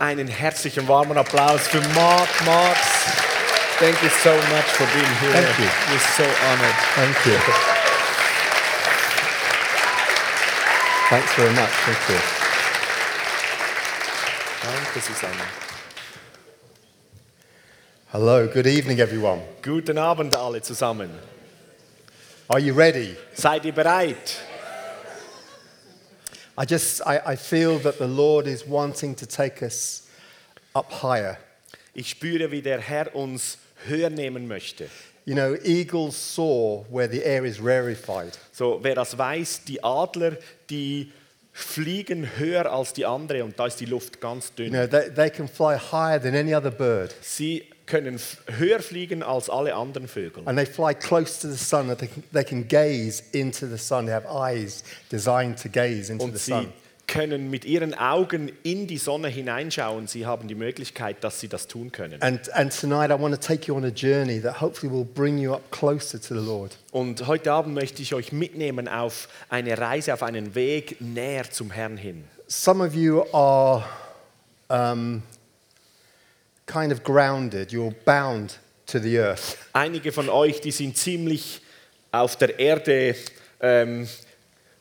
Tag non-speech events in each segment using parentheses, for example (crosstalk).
einen herzlichen warmen Applaus für Mark Marx. Thank you so much for being here. Thank you. We're so honored. Thank you. Thanks very much. Thank you. Danke, Susanne. Hello, good evening, everyone. Guten Abend alle zusammen. Are you ready? Seid ihr bereit? I just I, I feel that the Lord is wanting to take us up higher. Ich spüre, wie der Herr uns höher nehmen möchte. You know, eagles soar where the air is rarefied. So, wer das weiß, die Adler, die fliegen höher als die andere und da ist die Luft ganz dünn. You know, they, they can fly higher than any other bird. Sie können höher fliegen als alle anderen Vögel. And they fly close to the sun that they can, they can gaze into the sun. They have eyes designed to gaze into Und the sie sun. können mit ihren Augen in die Sonne hineinschauen. Sie haben die Möglichkeit, dass sie das tun können. And, and tonight I want to take you on a journey that hopefully will bring you up closer to the Lord. Und heute Abend möchte ich euch mitnehmen auf eine Reise, auf einen Weg näher zum Herrn hin. Some of you are um, kind of grounded, you're bound to the earth. Einige von euch, die sind ziemlich auf der Erde ähm,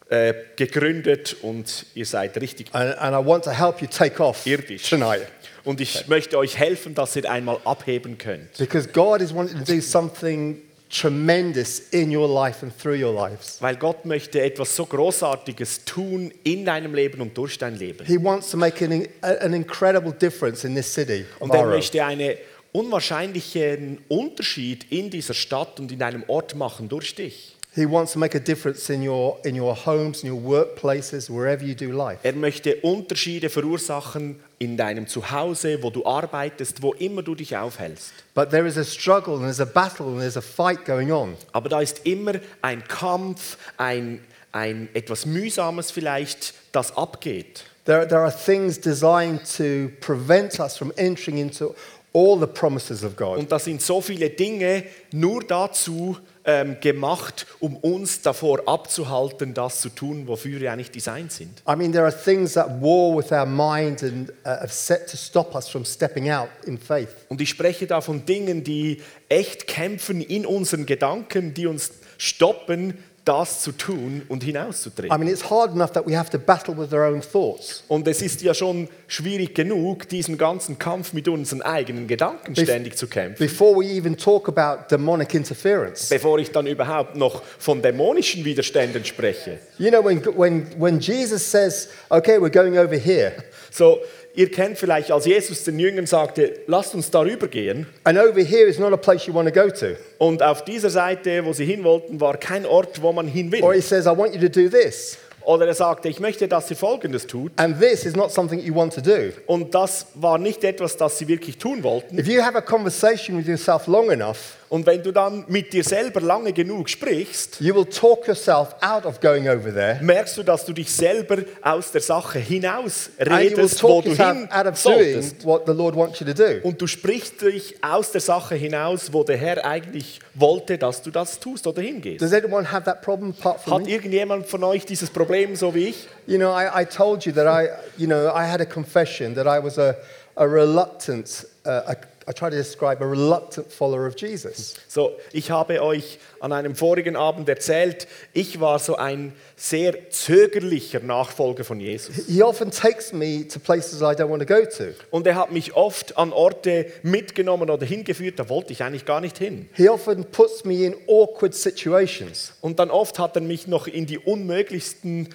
äh, gegründet und ihr seid richtig And, and I want to help you take off irdisch. tonight. Und ich möchte euch helfen, dass ihr einmal abheben könnt. Because God is wanting to do something tremendous in your life and through your lives. Weil Gott möchte etwas so Großartiges tun in deinem Leben und durch dein Leben. He wants to make an, an incredible difference in this city Und er möchte einen unwahrscheinlichen Unterschied in dieser Stadt und in deinem Ort machen durch dich. He wants to make a difference in your, in your homes, in your workplaces, wherever you do life. Er möchte Unterschiede verursachen in deinem Zuhause, wo du arbeitest, wo immer du dich aufhältst. But there is a struggle and there's a battle and there's a fight going on. Aber da ist immer ein Kampf, ein, ein etwas Mühsames vielleicht, das abgeht. There, there are things designed to prevent us from entering into all the promises of God. Und da sind so viele Dinge nur dazu ähm, gemacht, um uns davor abzuhalten, das zu tun, wofür wir eigentlich designt sind. I mean, there are things that war with our mind and uh, are set to stop us from stepping out in faith. Und ich spreche da von Dingen, die echt kämpfen in unseren Gedanken, die uns stoppen, das zu tun und I hinauszutreten. mean, it's hard enough that we have to battle with our own thoughts. Und es ist ja schon schwierig genug, diesen ganzen Kampf mit unseren eigenen Gedanken Bef- ständig zu kämpfen. Before we even talk about demonic interference. Bevor ich dann überhaupt noch von dämonischen Widerständen spreche. You know, when, when, when Jesus says, okay, we're going over here, So, ihr kennt vielleicht, als Jesus den Jüngern sagte, lasst uns darüber gehen. and over here is not a place you want to go to. Und auf dieser Seite, wo sie hin wollten, war kein Ort, wo man hin Or will. he says, I want you to do this. Oder er sagte, ich möchte, dass ihr Folgendes tut. And this is not something you want to do. Und das war nicht etwas, das sie wirklich tun wollten. If you have a conversation with yourself long enough, Und wenn du dann mit dir selber lange genug sprichst, you will talk yourself out of going over there. merkst du, dass du dich selber aus der Sache hinaus redest, wo du hin out of doing solltest. what the Lord wants you to do. Und du sprichst dich aus der Sache hinaus, wo der Herr eigentlich wollte, dass du das tust oder hingehst. Does anyone have that problem apart from Hat me? irgendjemand von euch dieses Problem so wie ich? You know, I, I told you that I, you know, I had a confession that I was a, a reluctant, uh, a, I try to describe a reluctant follower of Jesus. So, ich habe euch an einem vorigen Abend erzählt, ich war so ein sehr zögerlicher Nachfolger von Jesus. He often takes me to places I don't want to go to. Und er hat mich oft an Orte mitgenommen oder hingeführt, da wollte ich eigentlich gar nicht hin. He often puts me in awkward situations. Und dann oft hat er mich noch in die unmöglichsten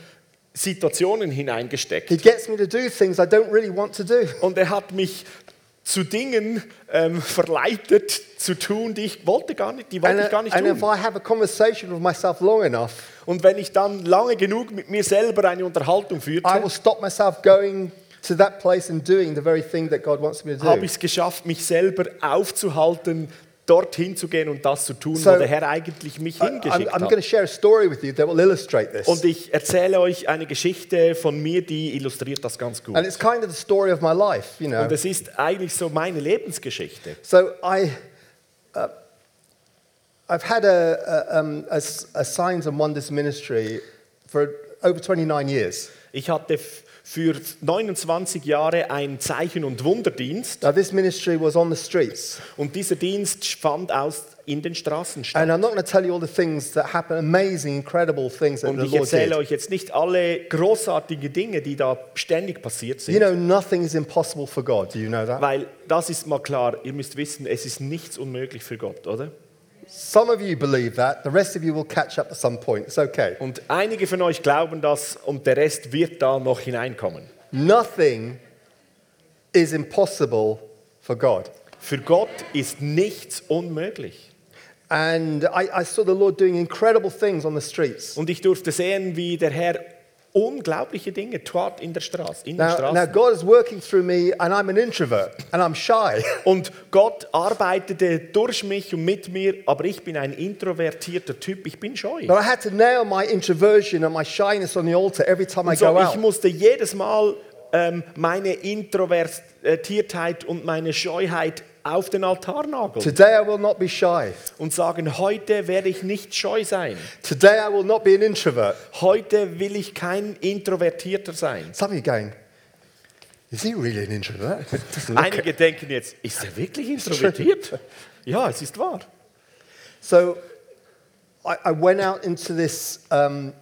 Situationen hineingesteckt. He gets me to do things I don't really want to do. Und er hat mich zu Dingen ähm, verleitet zu tun, die ich wollte gar nicht, die wollte And, ich gar nicht and if tun. I have a conversation with myself long enough, Und wenn ich dann lange genug mit mir selber eine Unterhaltung I führte, will stop myself going to that place and doing the very thing that God wants me to habe do. ich es geschafft, mich selber aufzuhalten, dorthin zu gehen und das zu tun, So, wo der Herr eigentlich mich I'm, hingeschickt I'm hat. to share a story with you that will illustrate this. Und ich erzähle euch eine Geschichte von mir, die illustriert das ganz gut. And it's kind of the story of my life, you know. Und es ist eigentlich so meine Lebensgeschichte. So I, uh, I've had a, a, um, a a signs and wonders ministry for over 29 years. Ich hatte für 29 Jahre ein Zeichen- und Wunderdienst. Now, this ministry was on the streets. Und dieser Dienst fand aus in den Straßen statt. And I'm not going to tell you all the things that happen, amazing, incredible things that Und the ich Lord did. erzähle euch jetzt nicht alle großartigen Dinge, die da ständig passiert sind. You know, nothing is impossible for God. Do you know that? Weil das ist mal klar, ihr müsst wissen, es ist nichts unmöglich für Gott, oder? Some of you believe that. The rest of you will catch up at some point. It's okay. Und einige von euch glauben das und der Rest wird da noch hineinkommen. Nothing is impossible for God. Für Gott ist nichts unmöglich. And I, I saw the Lord doing incredible things on the streets. Und ich durfte sehen, wie der Herr unglaubliche Dinge tat in der Straße, in Now, now. God is working through me, and I'm an introvert, and I'm shy. (laughs) Und Gott arbeitete durch mich und mit mir, aber ich bin ein introvertierter Typ, ich bin scheu. But I had to nail my introversion and my shyness on the altar every time I Und so, go ich out. musste jedes Mal ähm, meine Introvertiertheit und meine Scheuheit auf den Altar nageln Today I will not be shy. und sagen, heute werde ich nicht scheu sein. Today I will not be an introvert. Heute will ich kein Introvertierter sein. Some of you going, is he really an introvert? (laughs) Einige denken jetzt, ist er wirklich introvertiert? Ja, es ist wahr. So I, I went out into this, um,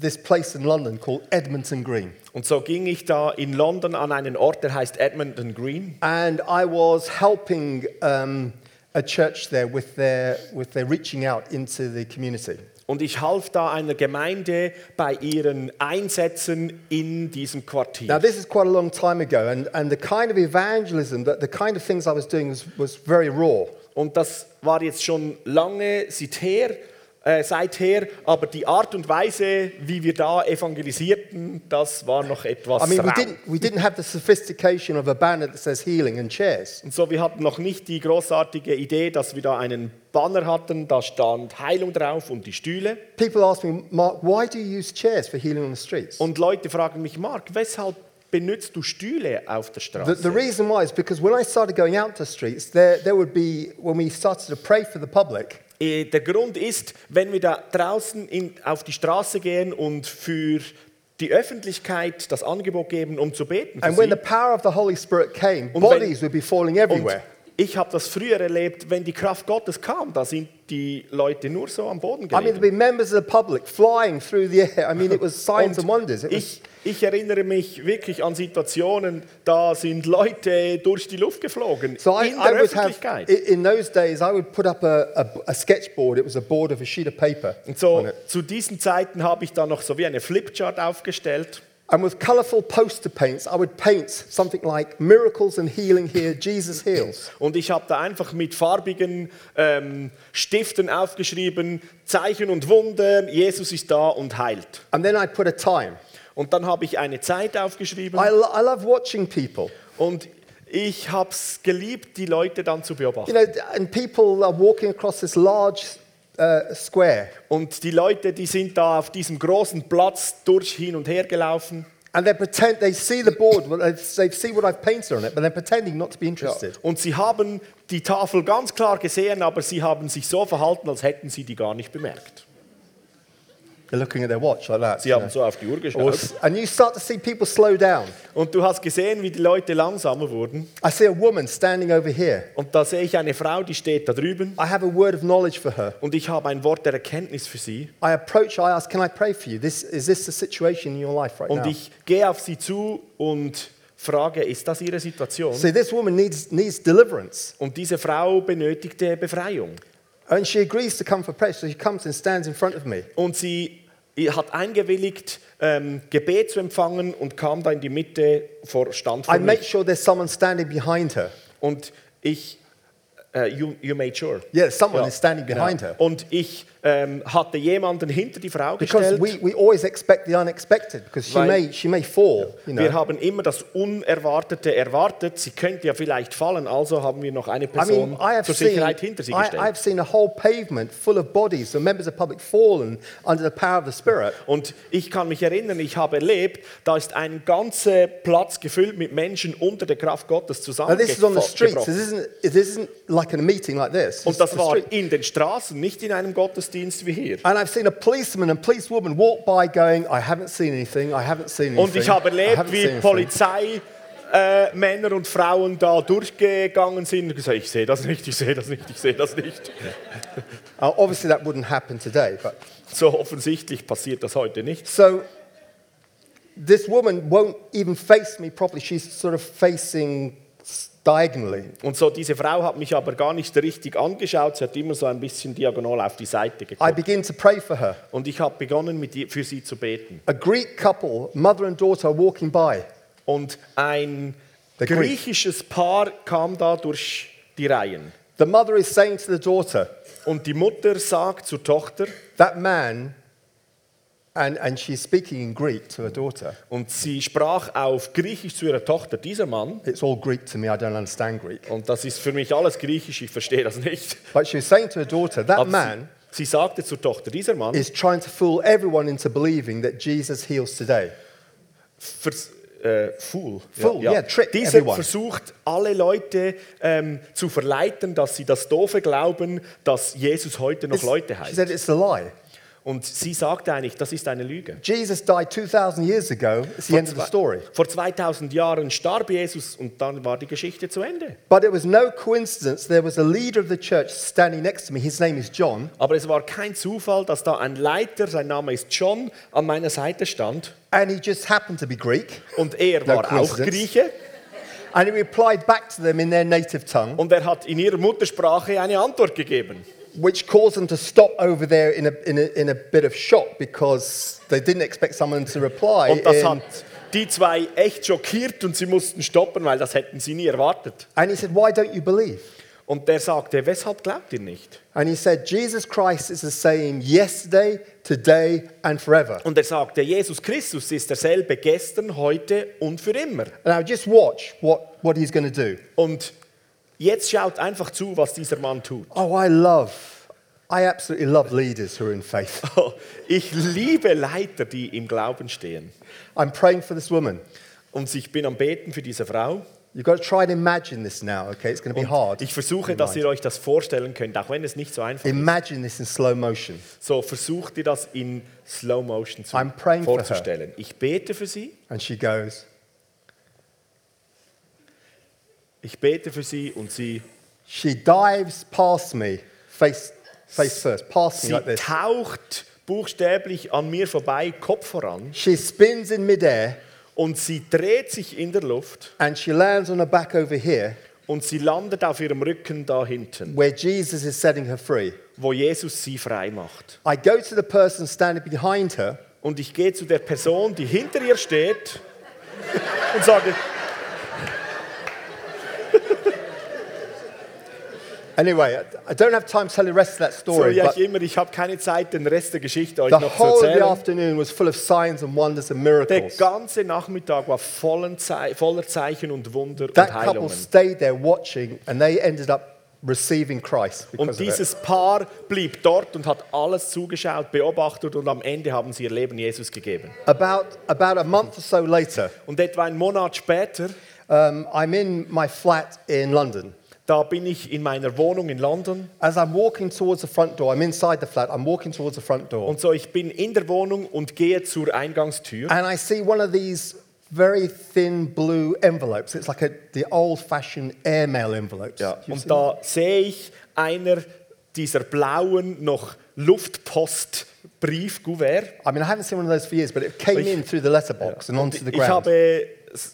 this place in London called Edmonton Green. Und so ging ich da in London an einen Ort, der heißt Edmonton Green. And I was helping um, a church there with their, with their reaching out into the community. Und ich half da einer Gemeinde bei ihren Einsätzen in diesem Now, Quartier. this is quite a long time ago, and, and the kind of evangelism, that the kind of things I was doing was, was very raw. Und das war jetzt schon lange seither, äh, seither, aber die Art und Weise, wie wir da evangelisierten, das war noch etwas I mean, we didn't, we didn't have the sophistication of a banner that says healing and chairs. Und so, wir hatten noch nicht die großartige Idee, dass wir da einen Banner hatten, da stand Heilung drauf und die Stühle. People ask me, Mark, why do you use chairs for healing on the streets? Und Leute fragen mich, Mark, weshalb benutzt du Stühle auf der The, Straße? the reason why is because when I started going out to the streets, there, there would be, when we started to pray for the public, Der Grund ist, wenn wir da draußen in, auf die Straße gehen und für die Öffentlichkeit das Angebot geben, um zu beten. And when sie. the power of the Holy Spirit came, Und bodies wenn- would be falling Und everywhere. Ich habe das früher erlebt, wenn die Kraft Gottes kam, da sind die Leute nur so am Boden I mean, there'd gelegen. be members of the public flying through the air. I mean, it was (laughs) signs and wonders. It was, ich, ich erinnere mich wirklich an Situationen, da sind Leute durch die Luft geflogen, so I, in I der would have, Öffentlichkeit. i- in those days, I would put up a, a, a sketchboard. It was a board of a sheet of paper. Und so on it. zu diesen Zeiten habe ich da noch so wie eine Flipchart aufgestellt. And with colorful poster paints, I would paint something like miracles and healing here, Jesus heals. (laughs) Und ich habe da einfach mit farbigen ähm, Stiften aufgeschrieben, Zeichen und Wunder, Jesus ist da und heilt. And then I'd put a time. Und dann habe ich eine Zeit aufgeschrieben I, lo- I love watching people. und ich habe es geliebt, die Leute dann zu You beobachten. know, and people are walking across this large uh, square, Und die Leute, die sind da auf diesem großen Platz durch hin und her gelaufen. and they pretend they see the board, they, see what I've painted on it, but they're pretending not to be interested. Und sie haben die Tafel ganz klar gesehen, aber sie haben sich so verhalten, als hätten sie die gar nicht bemerkt. They're looking at their watch like that. Sie haben so auf die Uhr geschaut. and you start to see people slow down. Und du hast gesehen, wie die Leute langsamer wurden. I see a woman standing over here. Und da sehe ich eine Frau, die steht da drüben. I have a word of knowledge for her. Und ich habe ein Wort der Erkenntnis für sie. I approach, I ask, Can I pray for you? This, is this the situation in your life right Und now? ich gehe auf sie zu und frage, ist das ihre Situation? See, this woman needs, needs deliverance. Und diese Frau benötigte Befreiung. And she agrees to come for prayer. So she comes and stands in front of me. Und sie hat eingewilligt, ähm, Gebet zu empfangen und kam da in die Mitte vor Stand I vor make mich. sure there's someone standing behind her. Und ich, äh, you, you made sure. Yeah, someone Ja, is standing behind genau. her. Und ich ähm, hatte jemanden hinter die Frau Because gestellt. we, we always expect the unexpected because she may, she may fall. You Wir know. haben immer das Unerwartete erwartet. Sie könnte ja vielleicht fallen, also haben wir noch eine I Person mean, I have zur seen, Sicherheit hinter sie I, gestellt. I've seen a whole pavement full of bodies, so members of public fallen under the power of the Spirit. Und ich kann mich erinnern, ich habe erlebt, da ist ein ganzer Platz gefüllt mit Menschen unter der Kraft Gottes Now, this is on the streets. zusammengebrochen. This isn't, this isn't like in a meeting like this. Und das war in den Straßen, nicht in einem Gottesdienst wie hier. And I've seen a policeman and policewoman walk by going, I haven't seen anything, I haven't seen anything. Und ich habe I erlebt, wie seen anything." Polizei äh, Männer und Frauen da durchgegangen sind und gesagt, ich sehe das nicht, ich sehe das nicht, ich sehe das nicht. (laughs) Uh, obviously, that wouldn't happen today, but So offensichtlich passiert das heute nicht. so this woman won't even face me properly. She's sort of facing diagonally. Und so diese Frau hat mich aber gar nicht richtig angeschaut, sie hat immer so ein bisschen diagonal auf die Seite I geguckt. begin to pray for her. Und ich habe begonnen, ihr, für sie zu beten. A Greek couple, mother and daughter, walking by. Und ein Greek. griechisches Paar kam da durch die Reihen. The mother is saying to the daughter, Und die Mutter sagt zur Tochter, That man, and, and she's speaking in Greek to her daughter. und sie sprach auf Griechisch zu ihrer Tochter, dieser Mann, It's all Greek to me, I don't understand Greek. und das ist für mich alles Griechisch, ich verstehe das nicht. But she was saying to her daughter, That Aber man sie, sie sagte zur Tochter, dieser Mann is trying to fool everyone into believing that Jesus heals today. vers, äh, fool. Fool, yeah, trick Dieser everyone. versucht, alle Leute ähm, zu verleiten, dass sie das Doofe glauben, dass Jesus heute noch It's- Leute she heilt. said it's a lie. Und sie sagte eigentlich, das ist eine Lüge. Jesus died 2,000 years ago. It's the Vor, end of the story. vor 2000 Jahren starb Jesus und dann war die Geschichte zu Ende. But it was no coincidence. There was a leader of the church standing next to me. His name is John. Aber es war kein Zufall, dass da ein Leiter, sein Name ist John, an meiner Seite stand. And he just happened to be Greek. Und er No war auch. Grieche. And he replied back to them in their native tongue, Und er hat in ihrer Muttersprache eine Antwort gegeben. Which caused them to stop over there in a, in a, in a bit of shock because they didn't expect someone to reply. Und das hat die zwei echt schockiert und sie mussten stoppen, weil das hätten sie nie erwartet. and he said, Why don't you believe? Und der sagte, weshalb glaubt ihr nicht? And he said, Jesus Christ is the same yesterday, today, and forever. Und er sagte, Jesus Christus ist derselbe gestern, heute und für immer. Now just watch what, what he's going to do. Und jetzt schaut einfach zu, was dieser Mann tut. Oh, I love, I absolutely love leaders who are in faith. (laughs) Ich liebe Leiter, die im Glauben stehen. I'm praying for this woman. Und ich bin am Beten für diese Frau. You've got to try and imagine this now, okay? It's going to be hard. Ich versuche, dass ihr euch das vorstellen könnt, auch wenn es nicht so einfach ist. Imagine this in slow motion. So versucht ihr das in Slow Motion zu I'm praying for her. vorzustellen. Ich bete für sie, And she goes, ich bete für sie und sie, she dives past me, face, face first, past me sie like this. taucht buchstäblich an mir vorbei, Kopf voran, She spins in midair und sie dreht sich in der Luft and she lands on her back over here und sie landet auf ihrem Rücken da hinten, where Jesus is setting her free. wo Jesus sie frei macht. I go to the person standing behind her Und ich gehe zu der Person, die hinter ihr steht und sage, Anyway, I- don't have time to tell the rest of that so story, ja but ich immer, ich habe keine Zeit, den Rest der Geschichte euch the noch zu whole of the erzählen. afternoon was full of signs and wonders and Der miracles. ganze Nachmittag war voller Zeichen und Wunder und That couple Heilungen. stayed there watching and they ended up receiving Christ Und dieses Paar blieb dort und hat alles zugeschaut, beobachtet und am Ende haben sie ihr Leben Jesus gegeben. About, about a month or so later, Und etwa einen Monat später, um, I'm in my flat in London. Da bin ich in meiner Wohnung in London As I'm walking towards the front door, I'm inside the flat, I'm walking towards the front door. und so ich bin in der Wohnung und gehe zur Eingangstür And I see one of these very thin blue envelopes. It's like a, the old fashioned airmail envelopes. You've und da sehe ich einer dieser blauen noch Luftpostbriefkuvert. I mean, I haven't seen one of those for years, but it came in through the letterbox and onto the Ich ground. habe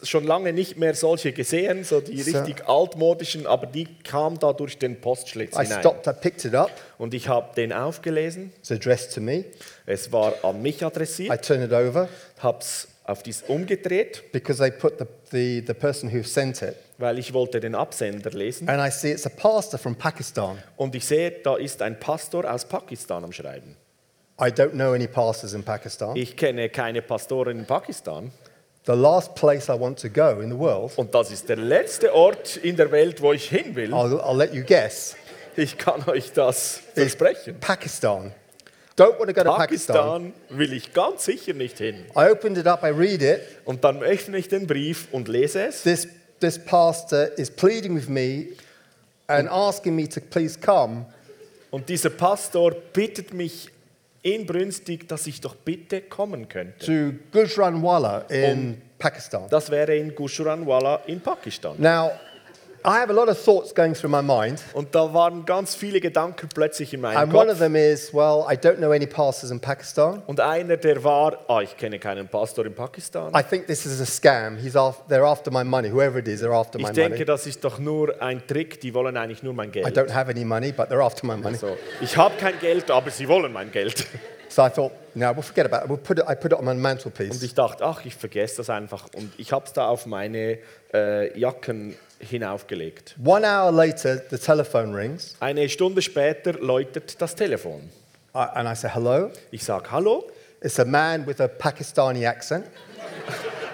schon lange nicht mehr solche gesehen, so die So. richtig altmodischen, aber die kam da durch den Postschlitz I hinein. stopped, I picked it up. Und ich habe den aufgelesen. It's addressed to me. Es war an mich I adressiert, turn it over habe es auf dies umgedreht, because they put the, the, the person who sent it. weil ich wollte den Absender lesen. And I see it's a pastor from Pakistan. Und ich sehe, da ist ein Pastor aus Pakistan am Schreiben. I don't know any pastors in Pakistan. Ich kenne keine Pastoren in Pakistan. The last place I want to go in the world, Und das ist der letzte Ort in der Welt, wo ich hin will. I'll, I'll let you guess, Ich kann euch das versprechen. Pakistan. Don't want to go to Pakistan. Pakistan will ich ganz sicher nicht hin. I opened it up, I read it. Und dann öffne ich den Brief und lese es. This, this pastor is pleading with me and asking me to please come Und dieser Pastor bittet mich inbrünstig, dass ich doch bitte kommen könnte. to Gujranwala in Pakistan. Das wäre in Gujranwala in Pakistan. Now, I have a lot of thoughts going through my mind, Und da waren ganz viele Gedanken plötzlich in meinem and one of Kopf. them is, well, I don't know any pastors in Pakistan. Und einer, der war, ah, ich kenne keinen Pastor in Pakistan. I think this is a scam. He's after, they're after my money. Whoever it is, they're after my Ich denke, money. das ist doch nur ein Trick, die wollen eigentlich nur mein I Geld. don't have any money, but they're after my money. So, ich habe kein Geld, aber sie wollen mein Geld. (laughs) So I thought, no, we'll forget about it. We'll put it. I put it on my Und mantelpiece. ich dachte, ach, ich vergesse das einfach. Und ich habe es da auf meine äh, Jacken hinaufgelegt. One hour later, the telephone rings, Eine Stunde später läutet das Telefon. I, and I say, hello. Ich sage Hallo It's a man with a Pakistani accent,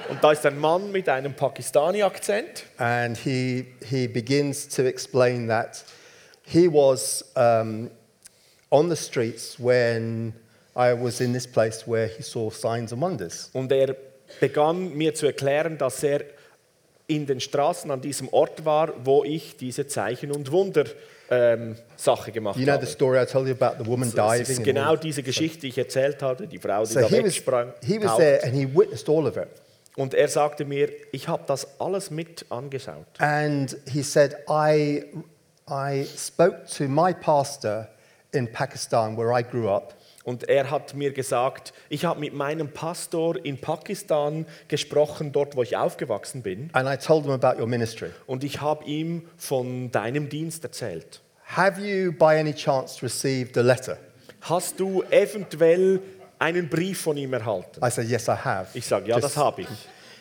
und da ist ein Mann mit einem Pakistani-Akzent and he he begins to explain that he was um, on the streets when I was in this place where he saw signs and wonders. und er begann mir zu erklären, dass er in den Straßen an diesem Ort war, wo ich diese Zeichen und Wunder ähm, Sache gemacht You know habe. the story I told you about the woman Es diving. ist genau diese Geschichte, die ich erzählt hatte, die Frau, die So da he was, wegsprang. he was there and he witnessed all of it. Und er sagte mir, ich habe das alles mit angeschaut. And he said, I, I spoke to my pastor in Pakistan where I grew up. Und er hat mir gesagt, ich habe mit meinem Pastor in Pakistan gesprochen, dort wo ich aufgewachsen bin. And I told him about your ministry. Und ich habe ihm von deinem Dienst erzählt. Have you, by any chance, received a letter? Hast du eventuell einen Brief von ihm erhalten? I said, Yes, I have. Ich sage, ja, das Just- habe ich.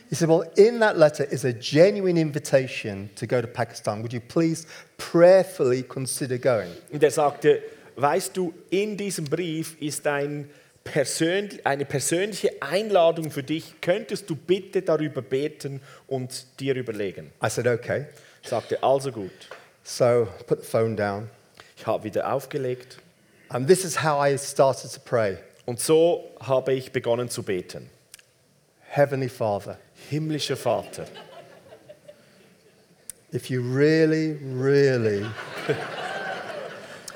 He said, Well, in that letter is a genuine invitation to go to Pakistan. Would you please prayerfully consider going? Und er sagte, weißt du, in diesem Brief ist ein persön eine persönliche Einladung für dich. Könntest du bitte darüber beten und dir überlegen? I said, Okay. Ich sagte, also gut. So put the phone down. Ich habe wieder aufgelegt. And this is how I started to pray Und so habe ich begonnen zu beten. Heavenly Father, Himmlischer Vater, if you really, really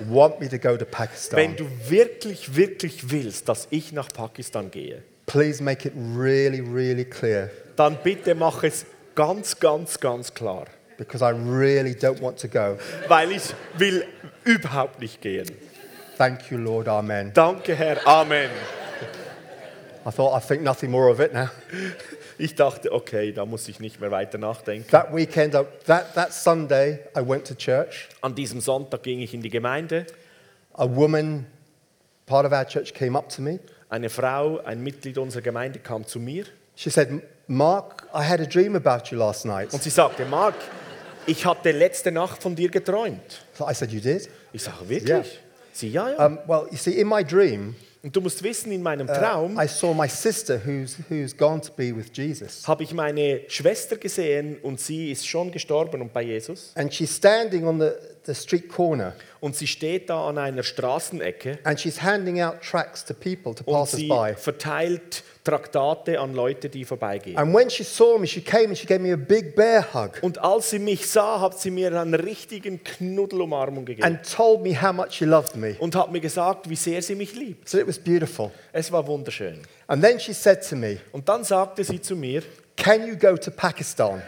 want me to go to wenn Pakistan, du wirklich, wirklich willst, dass ich nach Pakistan gehe, please make it really, really clear dann bitte mach es ganz, ganz, ganz klar. because I really don't want to go. Weil ich will überhaupt nicht gehen. Thank you, Lord. Amen. Danke, Herr. Amen. I thought I think nothing more of it now. (laughs) Ich dachte, okay, da muss ich nicht mehr weiter nachdenken. That weekend, that, that Sunday, I went to church. An diesem Sonntag ging ich in die Gemeinde. A woman, part of our church, came up to me. Eine Frau, ein Mitglied unserer Gemeinde, kam zu mir She said, Mark, I had a dream about you last night. und sie sagte, Mark, ich hatte letzte Nacht von dir geträumt. So I said, You did? Ich sage, wirklich? Ja. Sie, ja, ja. Um, well, you see, in my dream, Und du musst wissen, in meinem uh, Traum I saw my sister who's, who's gone to be with Jesus. habe ich meine Schwester gesehen und sie ist schon gestorben und bei Jesus. And she's standing on the, the street corner Und sie steht da an einer Straßenecke and she's handing out tracts to people, to und passers sie by. verteilt Traktate an Leute, die vorbeigehen. And when she saw me, she came and she gave me a big bear hug Und als sie mich sah, hat sie mir einen richtigen Knuddelumarmung gegeben and told me how much she loved me. und hat mir gesagt, wie sehr sie mich liebt. So it was beautiful. Es war wunderschön. And then she said to me, Und dann sagte sie zu mir, Can you go to Pakistan?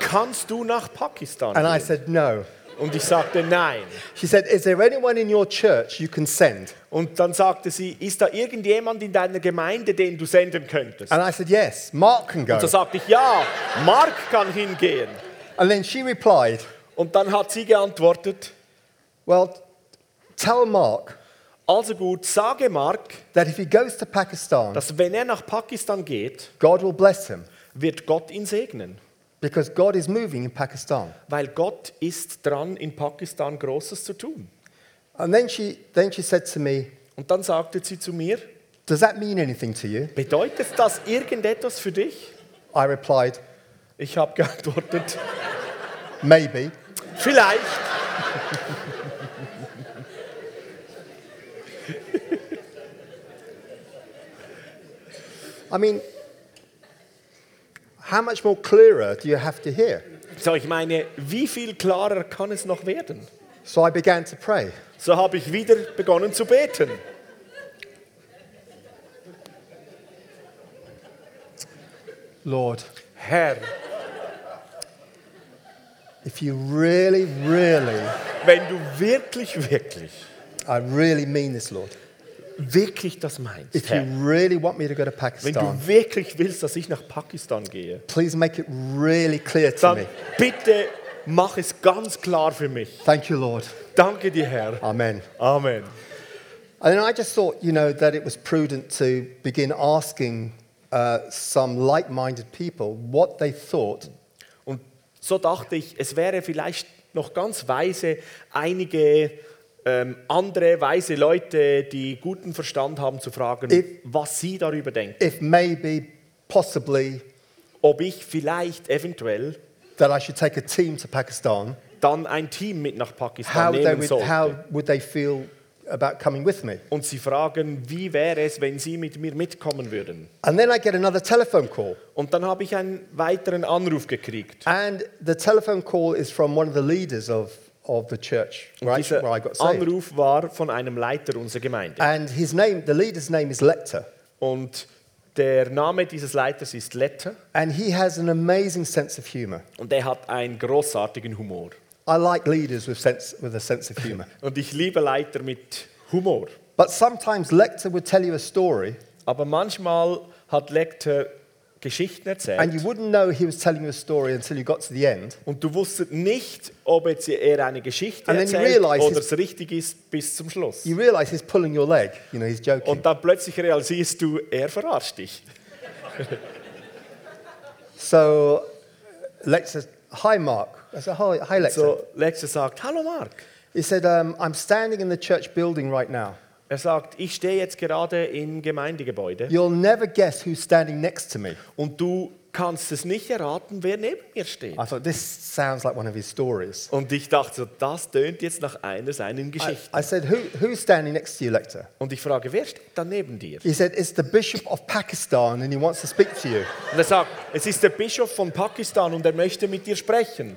kannst du nach Pakistan And I gehen? said, No. Und ich sagte nein. She said, Is there anyone in your church you can send? Und dann sagte sie, ist da irgendjemand in deiner Gemeinde, den du senden könntest? And I said, Yes, Mark can go. Und so sagte ich, ja, Mark kann hingehen. And then she replied, Und dann hat sie geantwortet, Well, tell Mark also gut, sage Mark, that if he goes to Pakistan, dass wenn er nach Pakistan geht, God will bless him wird Gott ihn segnen. Because God is moving in Pakistan. Weil Gott ist dran, in Pakistan Großes zu tun. And then she, then she said to me, Und dann sagte sie zu mir, Does that mean anything to you? bedeutet das irgendetwas für dich? I replied, Ich habe geantwortet, Maybe. vielleicht. I mean, how much more clearer do you have to hear? So, ich meine, wie viel klarer kann es noch werden? So I began to pray. So habe ich wieder begonnen zu beten. Lord, Herr, if you really, really, wenn du wirklich, wirklich, I really mean this, Lord, wirklich das meinst, if you Herr, really want me to go to wenn Pakistan, du wirklich willst, dass ich nach Pakistan gehe, please make it really clear to dann me. bitte mach es ganz klar für mich. Thank you, Lord. Danke dir, Herr. Amen. Amen. And then I just thought, you know, that it was prudent to begin asking uh, some like minded people what they thought Und so dachte ich, es wäre vielleicht noch ganz weise, einige ähm, andere weise Leute, die guten Verstand haben, zu fragen, If- was sie darüber denken. if maybe, possibly, Ob ich vielleicht eventuell that I should take a team to Pakistan. dann ein Team mit nach Pakistan How, they nehmen would, sollte. how would they feel about coming with me? Und sie fragen, wie wäre es, wenn sie mit mir mitkommen würden. And then I get another telephone call. Und dann habe ich einen weiteren Anruf gekriegt. And the telephone call is from one of the leaders of, of the church dieser where I got saved. Anruf war von einem Leiter unserer Gemeinde. And his name, the leader's name is Lecter. Und der Name dieses Leiters ist Letter And he has an amazing sense of humor. und er hat einen großartigen Humor. I like leaders with, sense, with a sense of humor. (laughs) Und ich liebe Leiter mit Humor. But sometimes Lecter would tell you a story, Aber manchmal hat Lecter Geschichten and you wouldn't know he was telling you a story until you got to the end. und du wusstest nicht, ob jetzt er eine Geschichte And then you erzählt oder es richtig ist bis zum Schluss. You realize he's pulling your leg. You know, he's joking. Und dann plötzlich realisierst du, er verarscht dich. (laughs) So says, Hi, Mark. I said, Hi, hi Lecter. So Lecter sagt, hallo Mark. he said, um, I'm standing in the church building right now. Er sagt, ich stehe jetzt gerade im Gemeindegebäude You'll never guess who's standing next to me. und du kannst es nicht erraten, wer neben mir steht. I thought, this sounds like one of his stories. Und ich dachte, so, das tönt jetzt nach einer seiner I, Geschichten. I said, Who, Who's standing next to you, Lecter? Und ich frage, wer steht da neben dir? He said, It's the Bishop of Pakistan and he wants to speak to you. Und er sagt, es ist der Bischof von Pakistan und er möchte mit dir sprechen.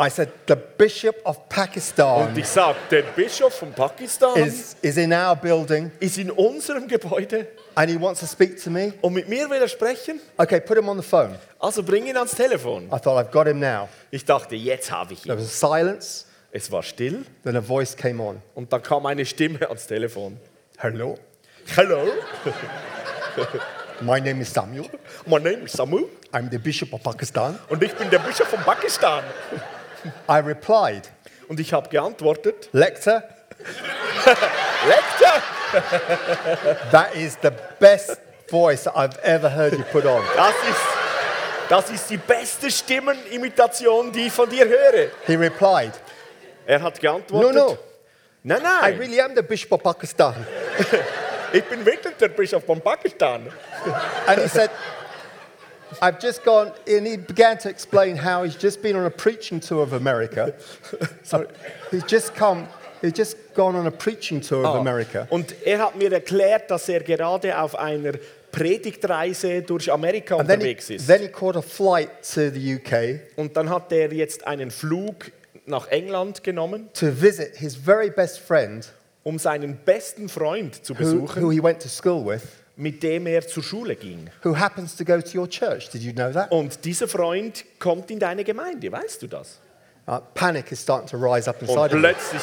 I said, The Bishop of Und Pakistan ich sage, der Bischof von Pakistan is, is in our building ist in unserem Gebäude and he wants to speak to me. und mit mir will er sprechen. Okay, put him on the phone. Also bring ihn ans Telefon. I thought, I've got him now. Ich dachte, jetzt habe ich There ihn. was silence, Es war still then a voice came on. und dann kam eine Stimme ans Telefon. Hello, Hello, (laughs) my name is Samuel. my name is Samu I'm the Bishop of Pakistan. und ich bin der Bischof von Pakistan. I replied, Und ich habe geantwortet, Lecter, (laughs) Lecter, that is the best voice I've ever heard you put on. das ist, das ist die beste Stimmenimitation, die ich von dir höre. He replied, Er hat geantwortet, No, no. nein, I nein, really am the Bishop of Pakistan. (laughs) ich bin wirklich der Bischof von Pakistan. And he said, I've just gone, and he began to explain how he's just been on a preaching tour of America. (laughs) Sorry. He's just come, he's just gone on a preaching tour of Ah, America. Und er hat mir erklärt, dass er gerade auf einer Predigtreise durch Amerika And then he, unterwegs ist. then he caught a flight to the UK Und dann hat er jetzt einen Flug nach England genommen, to visit his very best friend um seinen besten Freund zu who, besuchen, who he went to school with, mit dem er zur Schule ging. who happens to go to your church. Did you know that? Und dieser Freund kommt in deine Gemeinde, weißt du das? Uh, panic is starting to rise up Und inside of me. plötzlich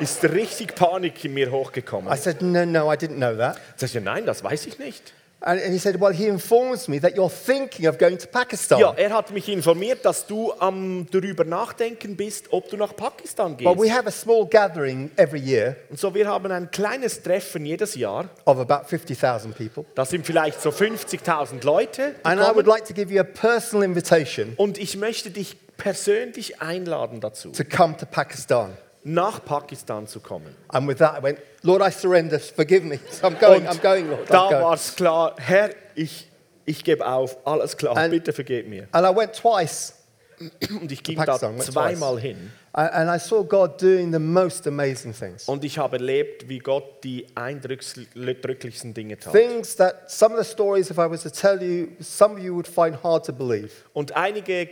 ist richtig Panik in mir hochgekommen. I said, No, no, I didn't know that. Ich, nein, das weiß ich nicht. And, he said, Well, he informs me that you're thinking of going to Pakistan. Ja, er hat mich informiert, dass du am darüber nachdenken bist, ob du nach Pakistan Well, we gehst. have a small gathering every year Und so, wir haben ein kleines Treffen jedes Jahr. of about 50,000 people. Da sind vielleicht so 50.000 Leute. And I would like to give you a personal invitation Und ich möchte dich persönlich einladen dazu, to come to Pakistan. Nach Pakistan zu kommen. And with that, I went, Lord, I surrender. Forgive me. So (laughs) I'm going, I'm going, Lord. I'm da war es klar, Herr, ich, ich gebe auf, alles klar, And- bitte vergib mir. And I went twice. (clears throat) Und ich ging Pakistan, da zweimal hin. And I saw God doing the most amazing things. Und ich habe erlebt, wie Gott die eindrücklichsten Dinge tat. Things that some of the stories, if I was to tell you, some of you would find hard to believe. Und einige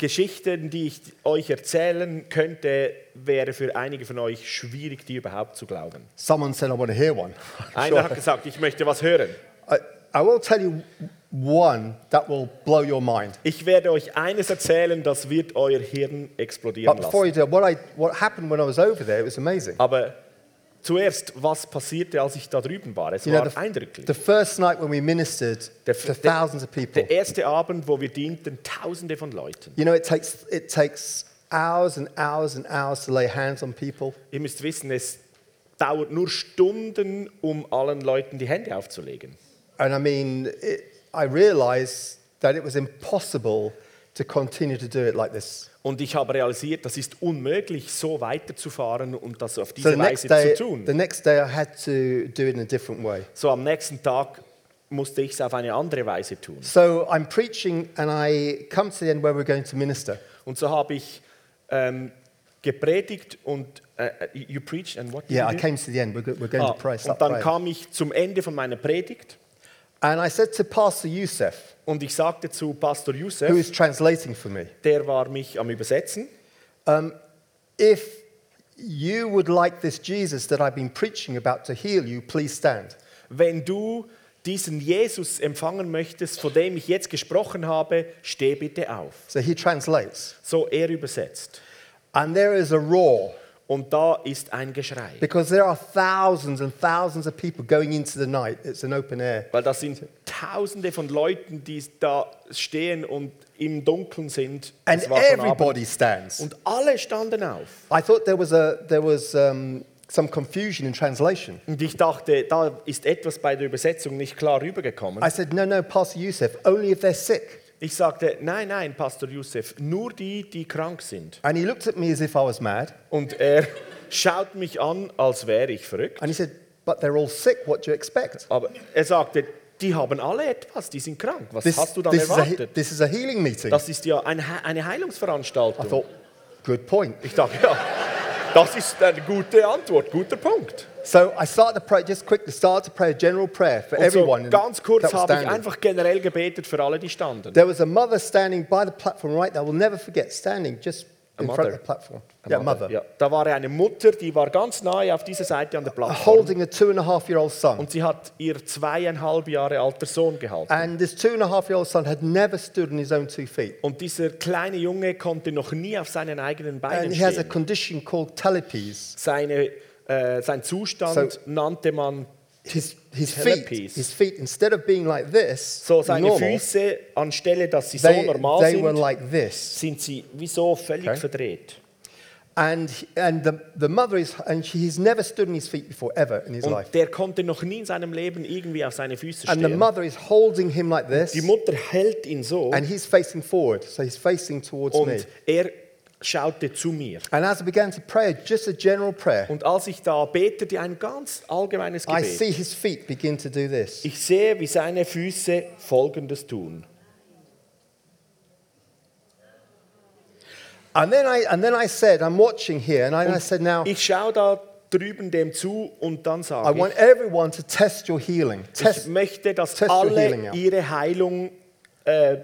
Geschichten, die ich euch erzählen könnte, wäre für einige von euch schwierig, die überhaupt zu glauben. Someone said, I want to hear one. (laughs) Einer hat gesagt, ich möchte was hören. I, I will tell you one that will blow your mind. Ich werde euch eines erzählen, das wird euer Hirn explodieren But before you lassen. do, what, I, what happened when I was over there, it was amazing. Aber zuerst, was passierte, als ich da drüben war? Es You know, war the, eindrücklich. the first night when we ministered Der- to thousands of people, Der erste Abend, wo wir dienten, tausende von Leuten. you know, it takes, it takes hours and hours and hours to lay hands on people. Ihr müsst wissen, es dauert nur Stunden, um allen Leuten die Hände aufzulegen. And I mean, it, I realized that it was impossible to continue to do it like this. Und ich habe realisiert, das ist unmöglich, so weiterzufahren und das auf So diese the next, Weise day, zu tun. the next day, I had to do it in a different way. So am nächsten Tag musste ich es auf eine andere Weise tun. So I'm preaching, and I come to the end where we're going to minister. Und so habe ich ähm, gepredigt und äh, you preached and what Yeah, I came to the end. We're, we're going Ah, to pray. und dann kam ich zum Ende von meiner Predigt And I said to Pastor Youssef, und ich sagte zu Pastor who Youssef, is translating for me, der war mich am Übersetzen, um, if you would like this Jesus that I've been preaching about to heal you, please stand. wenn du diesen Jesus empfangen möchtest, von dem ich jetzt gesprochen habe, steh bitte auf. So he translates. So er übersetzt. And there is a roar Und da ist ein Geschrei. because there are thousands and thousands of people going into the night. It's an open air. Weil das sind Tausende von Leuten, die da stehen und im Dunkeln sind. And everybody stands. Und alle standen auf. I thought there was, a, there was um, some confusion in translation. Und ich dachte, da ist etwas bei der Übersetzung nicht klar rübergekommen. I said, no, no, Pastor Youssef, only if they're sick. Ich sagte, nein, nein, Pastor Youssef, nur die, die krank sind. And he looked at me as if I was mad. Und er schaut mich an, als wäre ich verrückt. And he said, but they're all sick. What do you expect? Aber er sagte, die haben alle etwas, die sind krank. Was This, hast du dann this, is, a, he- erwartet? this is a healing meeting. Das ist ja eine, He- eine I Heilungsveranstaltung. thought, good point. Ich dachte, ja, das ist eine gute Antwort, guter Punkt. So I started to pray, just quickly, started to pray a general prayer for Und so everyone. ganz kurz habe ich einfach generell gebetet für alle, die standen. There was a mother standing by the platform right there. I will never forget, standing just in front of mother? the platform. A yeah, mother. Ja, da war eine Mutter, die war ganz nahe auf dieser Seite an der Plattform. Holding a two and a half year old son. Und sie hat ihr zweieinhalb Jahre alter Sohn gehalten. And this two and a half year old son had never stood on his own two feet. Und dieser kleine Junge konnte noch nie auf seinen eigenen Beinen And he has a stehen. condition called telepes. Seine, äh, sein Zustand So- nannte man His, his feet, his feet, instead of being like this, so seine normal, Füße, anstelle dass sie so they, normal they were sind, like this. sind sie wie so völlig Okay. verdreht. And, and the, the mother is, and she, he's never stood on his feet before, ever in his life. Und der konnte noch nie in seinem Leben irgendwie auf seine Füße And the stehen. mother is holding him like this, Die Mutter hält ihn so and he's facing forward, so he's facing towards me. und er schaute zu mir. And as I began to pray, just a general prayer, Und als ich da betete, ein ganz allgemeines I Gebet, see his feet begin to do this. ich sehe, wie seine Füße Folgendes tun. And then I, and then I said, I'm watching here, and I, and I said, now, Ich schaue da drüben dem zu und dann I sage want ich, everyone to test your healing. ich Test, möchte, dass test your healing alle out. ihre Heilung äh,